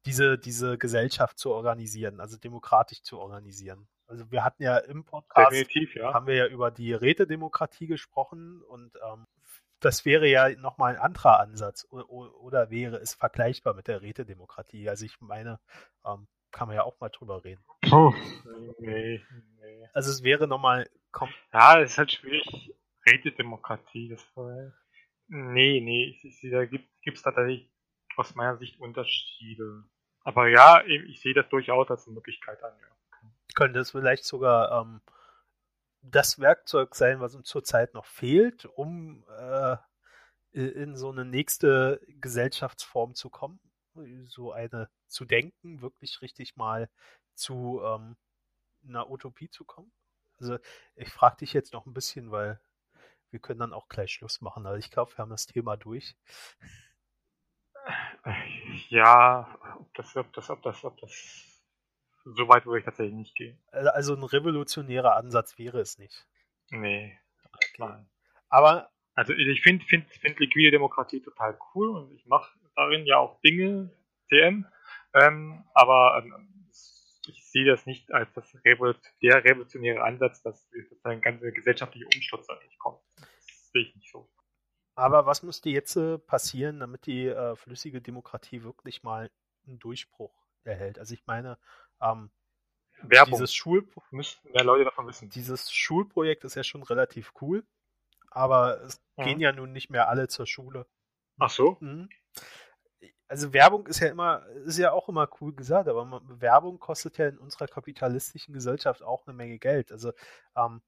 diese, diese Gesellschaft zu organisieren, also demokratisch zu organisieren? Also wir hatten ja im Podcast, ja. haben wir ja über die Rätedemokratie gesprochen und ähm, das wäre ja nochmal ein anderer Ansatz oder, wäre es vergleichbar mit der Rätedemokratie? Also ich meine, ähm, kann man ja auch mal drüber reden. Oh, nee, nee. Also es wäre nochmal. Ja, es ist halt schwierig. Rätedemokratie, das war. Nee, nee, ich, ich, da gibt es tatsächlich aus meiner Sicht Unterschiede. Aber ja, ich sehe das durchaus als eine Möglichkeit an. Ja. Könnte es vielleicht sogar ähm, das Werkzeug sein, was uns zurzeit noch fehlt, um äh, in so eine nächste Gesellschaftsform zu kommen? so eine zu denken, wirklich richtig mal zu ähm, einer Utopie zu kommen? Also ich frage dich jetzt noch ein bisschen, weil wir können dann auch gleich Schluss machen. Also ich glaube, wir haben das Thema durch. Ja, ob das, ob das, ob das, ob das so weit würde ich tatsächlich nicht gehen. Also, also ein revolutionärer Ansatz wäre es nicht. Nee. Okay. Aber also ich finde find, find liquide Demokratie total cool und ich mache darin ja auch Dinge, TM, ähm, aber ähm, ich sehe das nicht als das Revolut der revolutionäre Ansatz, dass sozusagen ganze gesellschaftliche Umsturz eigentlich kommt. Das sehe ich nicht so. Aber was müsste jetzt äh, passieren, damit die äh, flüssige Demokratie wirklich mal einen Durchbruch erhält? Also ich meine, ähm, Werbung. dieses Schul müssten mehr Leute davon wissen. Dieses Schulprojekt ist ja schon relativ cool, aber es ja. gehen ja nun nicht mehr alle zur Schule. Ach so? Mhm also Werbung ist ja immer, ist ja auch immer cool gesagt, aber man, Werbung kostet ja in unserer kapitalistischen Gesellschaft auch eine Menge Geld. Also, ähm,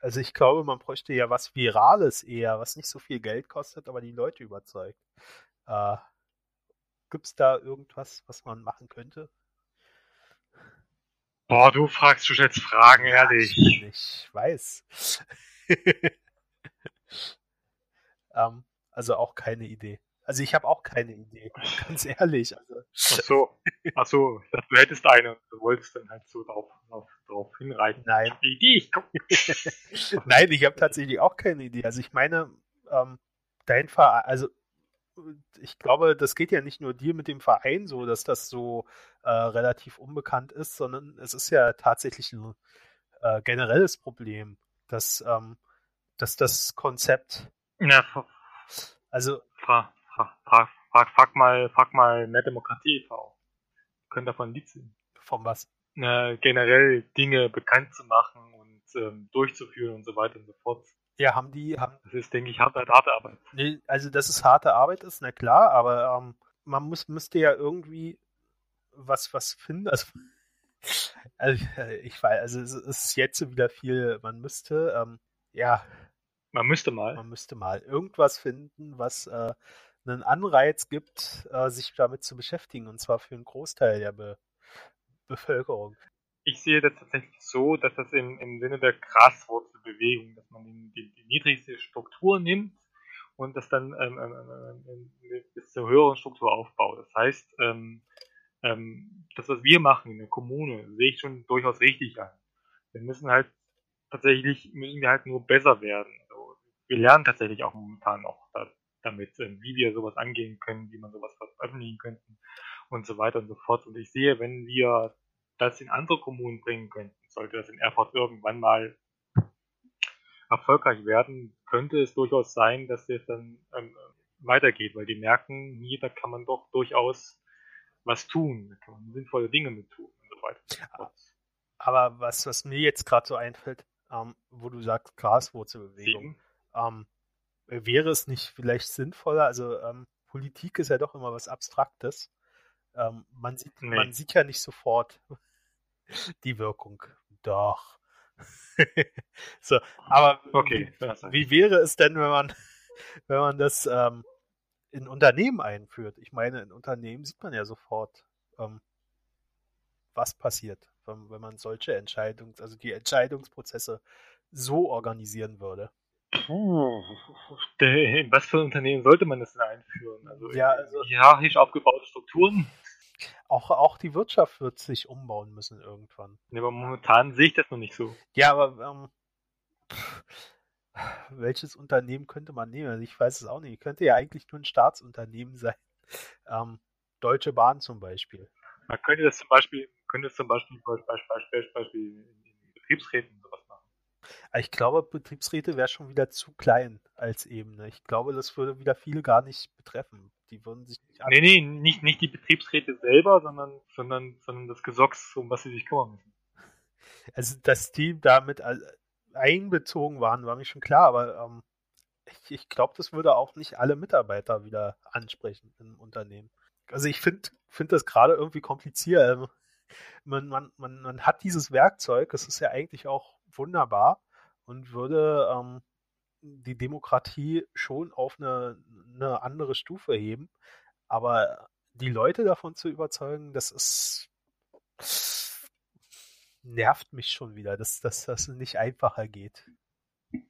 also ich glaube, man bräuchte ja was Virales eher, was nicht so viel Geld kostet, aber die Leute überzeugt. Äh, Gibt es da irgendwas, was man machen könnte? Boah, du fragst, du stellst Fragen, ehrlich. Ich weiß. ähm, also auch keine Idee. Also ich habe auch keine Idee, ganz ehrlich. Also. Ach so, ach so, ich dachte, du hättest eine und du wolltest dann halt so drauf, drauf, drauf hinreiten. Nein. Die Idee, Nein, ich habe tatsächlich auch keine Idee. Also ich meine, ähm, dein Verein, also ich glaube, das geht ja nicht nur dir mit dem Verein so, dass das so äh, relativ unbekannt ist, sondern es ist ja tatsächlich ein äh, generelles Problem, dass, ähm, dass das Konzept. Ja, also. Frag, frag, frag, frag, mal, frag mal mehr Demokratie e.V. Können davon Lied singen. Von was? Äh, generell Dinge bekannt zu machen und ähm, durchzuführen und so weiter und so fort. Ja, haben die, haben. Das ist, denke ich, harte, harte Arbeit. Nee, also, dass es harte Arbeit ist, na klar, aber ähm, man muss, müsste ja irgendwie was, was finden. Also, also ich weiß, also es ist jetzt wieder viel, man müsste, ähm, ja. Man müsste mal. Man müsste mal irgendwas finden, was äh, einen Anreiz gibt, äh, sich damit zu beschäftigen, und zwar für einen Großteil der Be Bevölkerung ich sehe das tatsächlich so, dass das im, im Sinne der Graswurzelbewegung, dass man die, die, die niedrigste Struktur nimmt und das dann ähm, ähm, ähm, ähm bis zur höheren Struktur aufbaut. Das heißt, ähm, ähm, das, was wir machen in der Kommune, sehe ich schon durchaus richtig an. Wir müssen halt tatsächlich, müssen wir halt nur besser werden. Also, wir lernen tatsächlich auch momentan noch da, damit, wie wir sowas angehen können, wie man sowas veröffentlichen könnten und so weiter und so fort. Und ich sehe, wenn wir das in andere Kommunen bringen könnten. Sollte das in Erfurt irgendwann mal erfolgreich werden, könnte es durchaus sein, dass es dann ähm, weitergeht, weil die merken, hier, da kann man doch durchaus was tun, da kann man sinnvolle Dinge mit tun und so weiter. Aber was, was mir jetzt gerade so einfällt, ähm, wo du sagst Graswurzelbewegung, ähm, wäre es nicht vielleicht sinnvoller, also ähm, Politik ist ja doch immer was Abstraktes. Ähm, man, sieht, nee. man sieht ja nicht sofort, die Wirkung. Doch. so, aber okay, wie, wie, wäre es denn, wenn man, wenn man das ähm, in Unternehmen einführt? Ich meine, in Unternehmen sieht man ja sofort, ähm, was passiert, wenn, wenn man solche Entscheidungs-, also die Entscheidungsprozesse so organisieren würde. Puh, in was für ein Unternehmen sollte man das denn einführen? Also, ja, also hierarchisch aufgebaute Strukturen? Auch, auch die Wirtschaft wird sich umbauen müssen irgendwann. Ja, aber momentan sehe ich das noch nicht so. Ja, aber ähm, pff, welches Unternehmen könnte man nehmen? Also ich weiß es auch nicht. Könnte ja eigentlich nur ein Staatsunternehmen sein. Ähm, Deutsche Bahn zum Beispiel. Man könnte das zum Beispiel, könnte das zum Beispiel, Beispiel, Beispiel in Betriebsräten sowas machen. Ich glaube, Betriebsräte wäre schon wieder zu klein als Ebene. Ich glaube, das würde wieder viele gar nicht betreffen. Die würden sich nicht Nee, nee, nicht, nicht die Betriebsräte selber, sondern, sondern, sondern das Gesocks, um was sie sich kümmern müssen. Also, dass die damit einbezogen waren, war mir schon klar, aber ähm, ich, ich glaube, das würde auch nicht alle Mitarbeiter wieder ansprechen im Unternehmen. Also ich finde find das gerade irgendwie kompliziert. Ähm, man, man, man, man hat dieses Werkzeug, das ist ja eigentlich auch wunderbar und würde ähm, die Demokratie schon auf eine, eine andere Stufe heben. Aber die Leute davon zu überzeugen, das ist nervt mich schon wieder, dass, dass das nicht einfacher geht.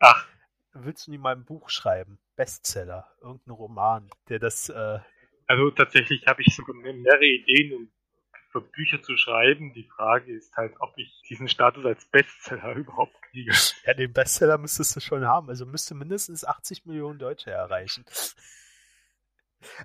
Ach. Willst du nie mal ein Buch schreiben? Bestseller, irgendein Roman, der das. Äh also tatsächlich habe ich sogar mehrere Ideen, um für Bücher zu schreiben. Die Frage ist halt, ob ich diesen Status als Bestseller überhaupt kriege. Ja, den Bestseller müsstest du schon haben. Also müsste mindestens 80 Millionen Deutsche erreichen.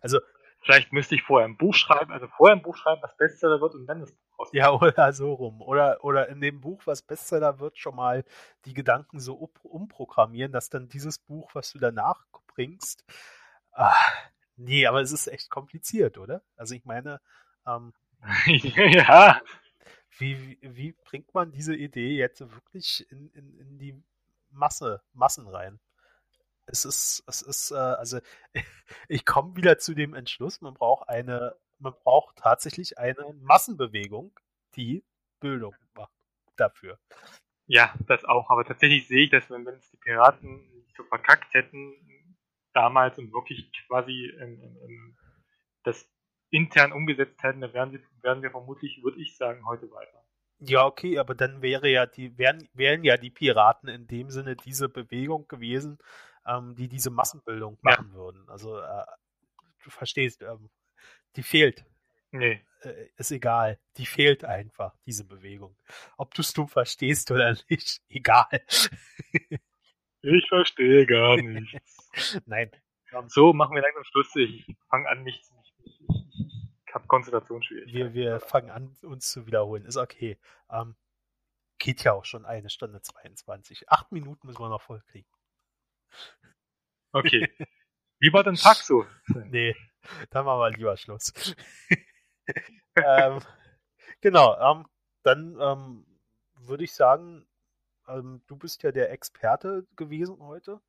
Also Vielleicht müsste ich vorher ein Buch schreiben, also vorher ein Buch schreiben, was Bestseller wird und dann das Buch rausgeben. Ja, oder so rum. Oder, oder in dem Buch, was Bestseller wird, schon mal die Gedanken so umprogrammieren, dass dann dieses Buch, was du danach bringst, ah, nee, aber es ist echt kompliziert, oder? Also ich meine, ähm, ja. Wie, wie bringt man diese Idee jetzt wirklich in, in, in die Masse, Massen rein? es ist, es ist, äh, also ich komme wieder zu dem Entschluss, man braucht eine, man braucht tatsächlich eine Massenbewegung, die Bildung macht dafür. Ja, das auch, aber tatsächlich sehe ich, dass wenn, es die Piraten nicht so verkackt hätten, damals und wirklich quasi ähm, ähm, ähm das intern umgesetzt hätten, dann wären, sie, wären wir vermutlich, würde ich sagen, heute weiter. Ja, okay, aber dann wäre ja die, wären, wären ja die Piraten in dem Sinne diese Bewegung gewesen, ähm, die diese Massenbildung machen ja. würden. Also äh, du verstehst, ähm, die fehlt. Nee. Äh, ist egal. Die fehlt einfach, diese Bewegung. Ob du es du verstehst oder nicht, egal. ich verstehe gar nichts. Nein. So, machen wir langsam Schluss. Ich fange an, nichts. Ich, ich, ich, ich habe Konzentrationsschwierigkeiten. Wir, wir fangen an, uns zu wiederholen. Ist okay. Ähm, geht ja auch schon eine Stunde 22. Acht Minuten müssen wir noch voll kriegen. Okay. Wie war dein Tag so? nee, dann machen wir lieber Schluss. ähm, genau, ähm, dann ähm, würde ich sagen, ähm, du bist ja der Experte gewesen heute.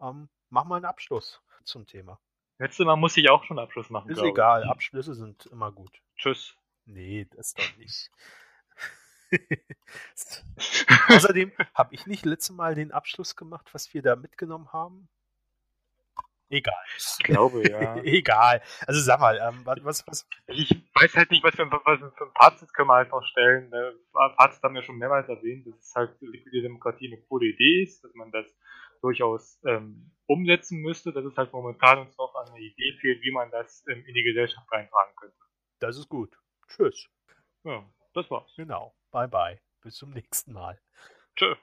Ähm, mach mal einen Abschluss zum Thema. Letztes Mal muss ich auch schon Abschluss machen. Ist egal, ich. Abschlüsse sind immer gut. Tschüss. Nee, das doch nicht. Außerdem habe ich nicht letztes Mal den Abschluss gemacht, was wir da mitgenommen haben. Egal. Ich glaube, ja. Egal. Also sag mal, ähm, was, was? Ich weiß halt nicht, was für, was für ein Fazit können wir halt noch stellen. Ne? Fazit haben wir schon mehrmals erwähnt, dass es halt liquide Demokratie eine coole Idee ist, dass man das durchaus ähm, umsetzen müsste, dass es halt momentan uns noch an eine Idee fehlt, wie man das ähm, in die Gesellschaft reintragen könnte. Das ist gut. Tschüss. Ja, das war's. Genau. Bye bye. Bis zum nächsten Mal. Tschüss.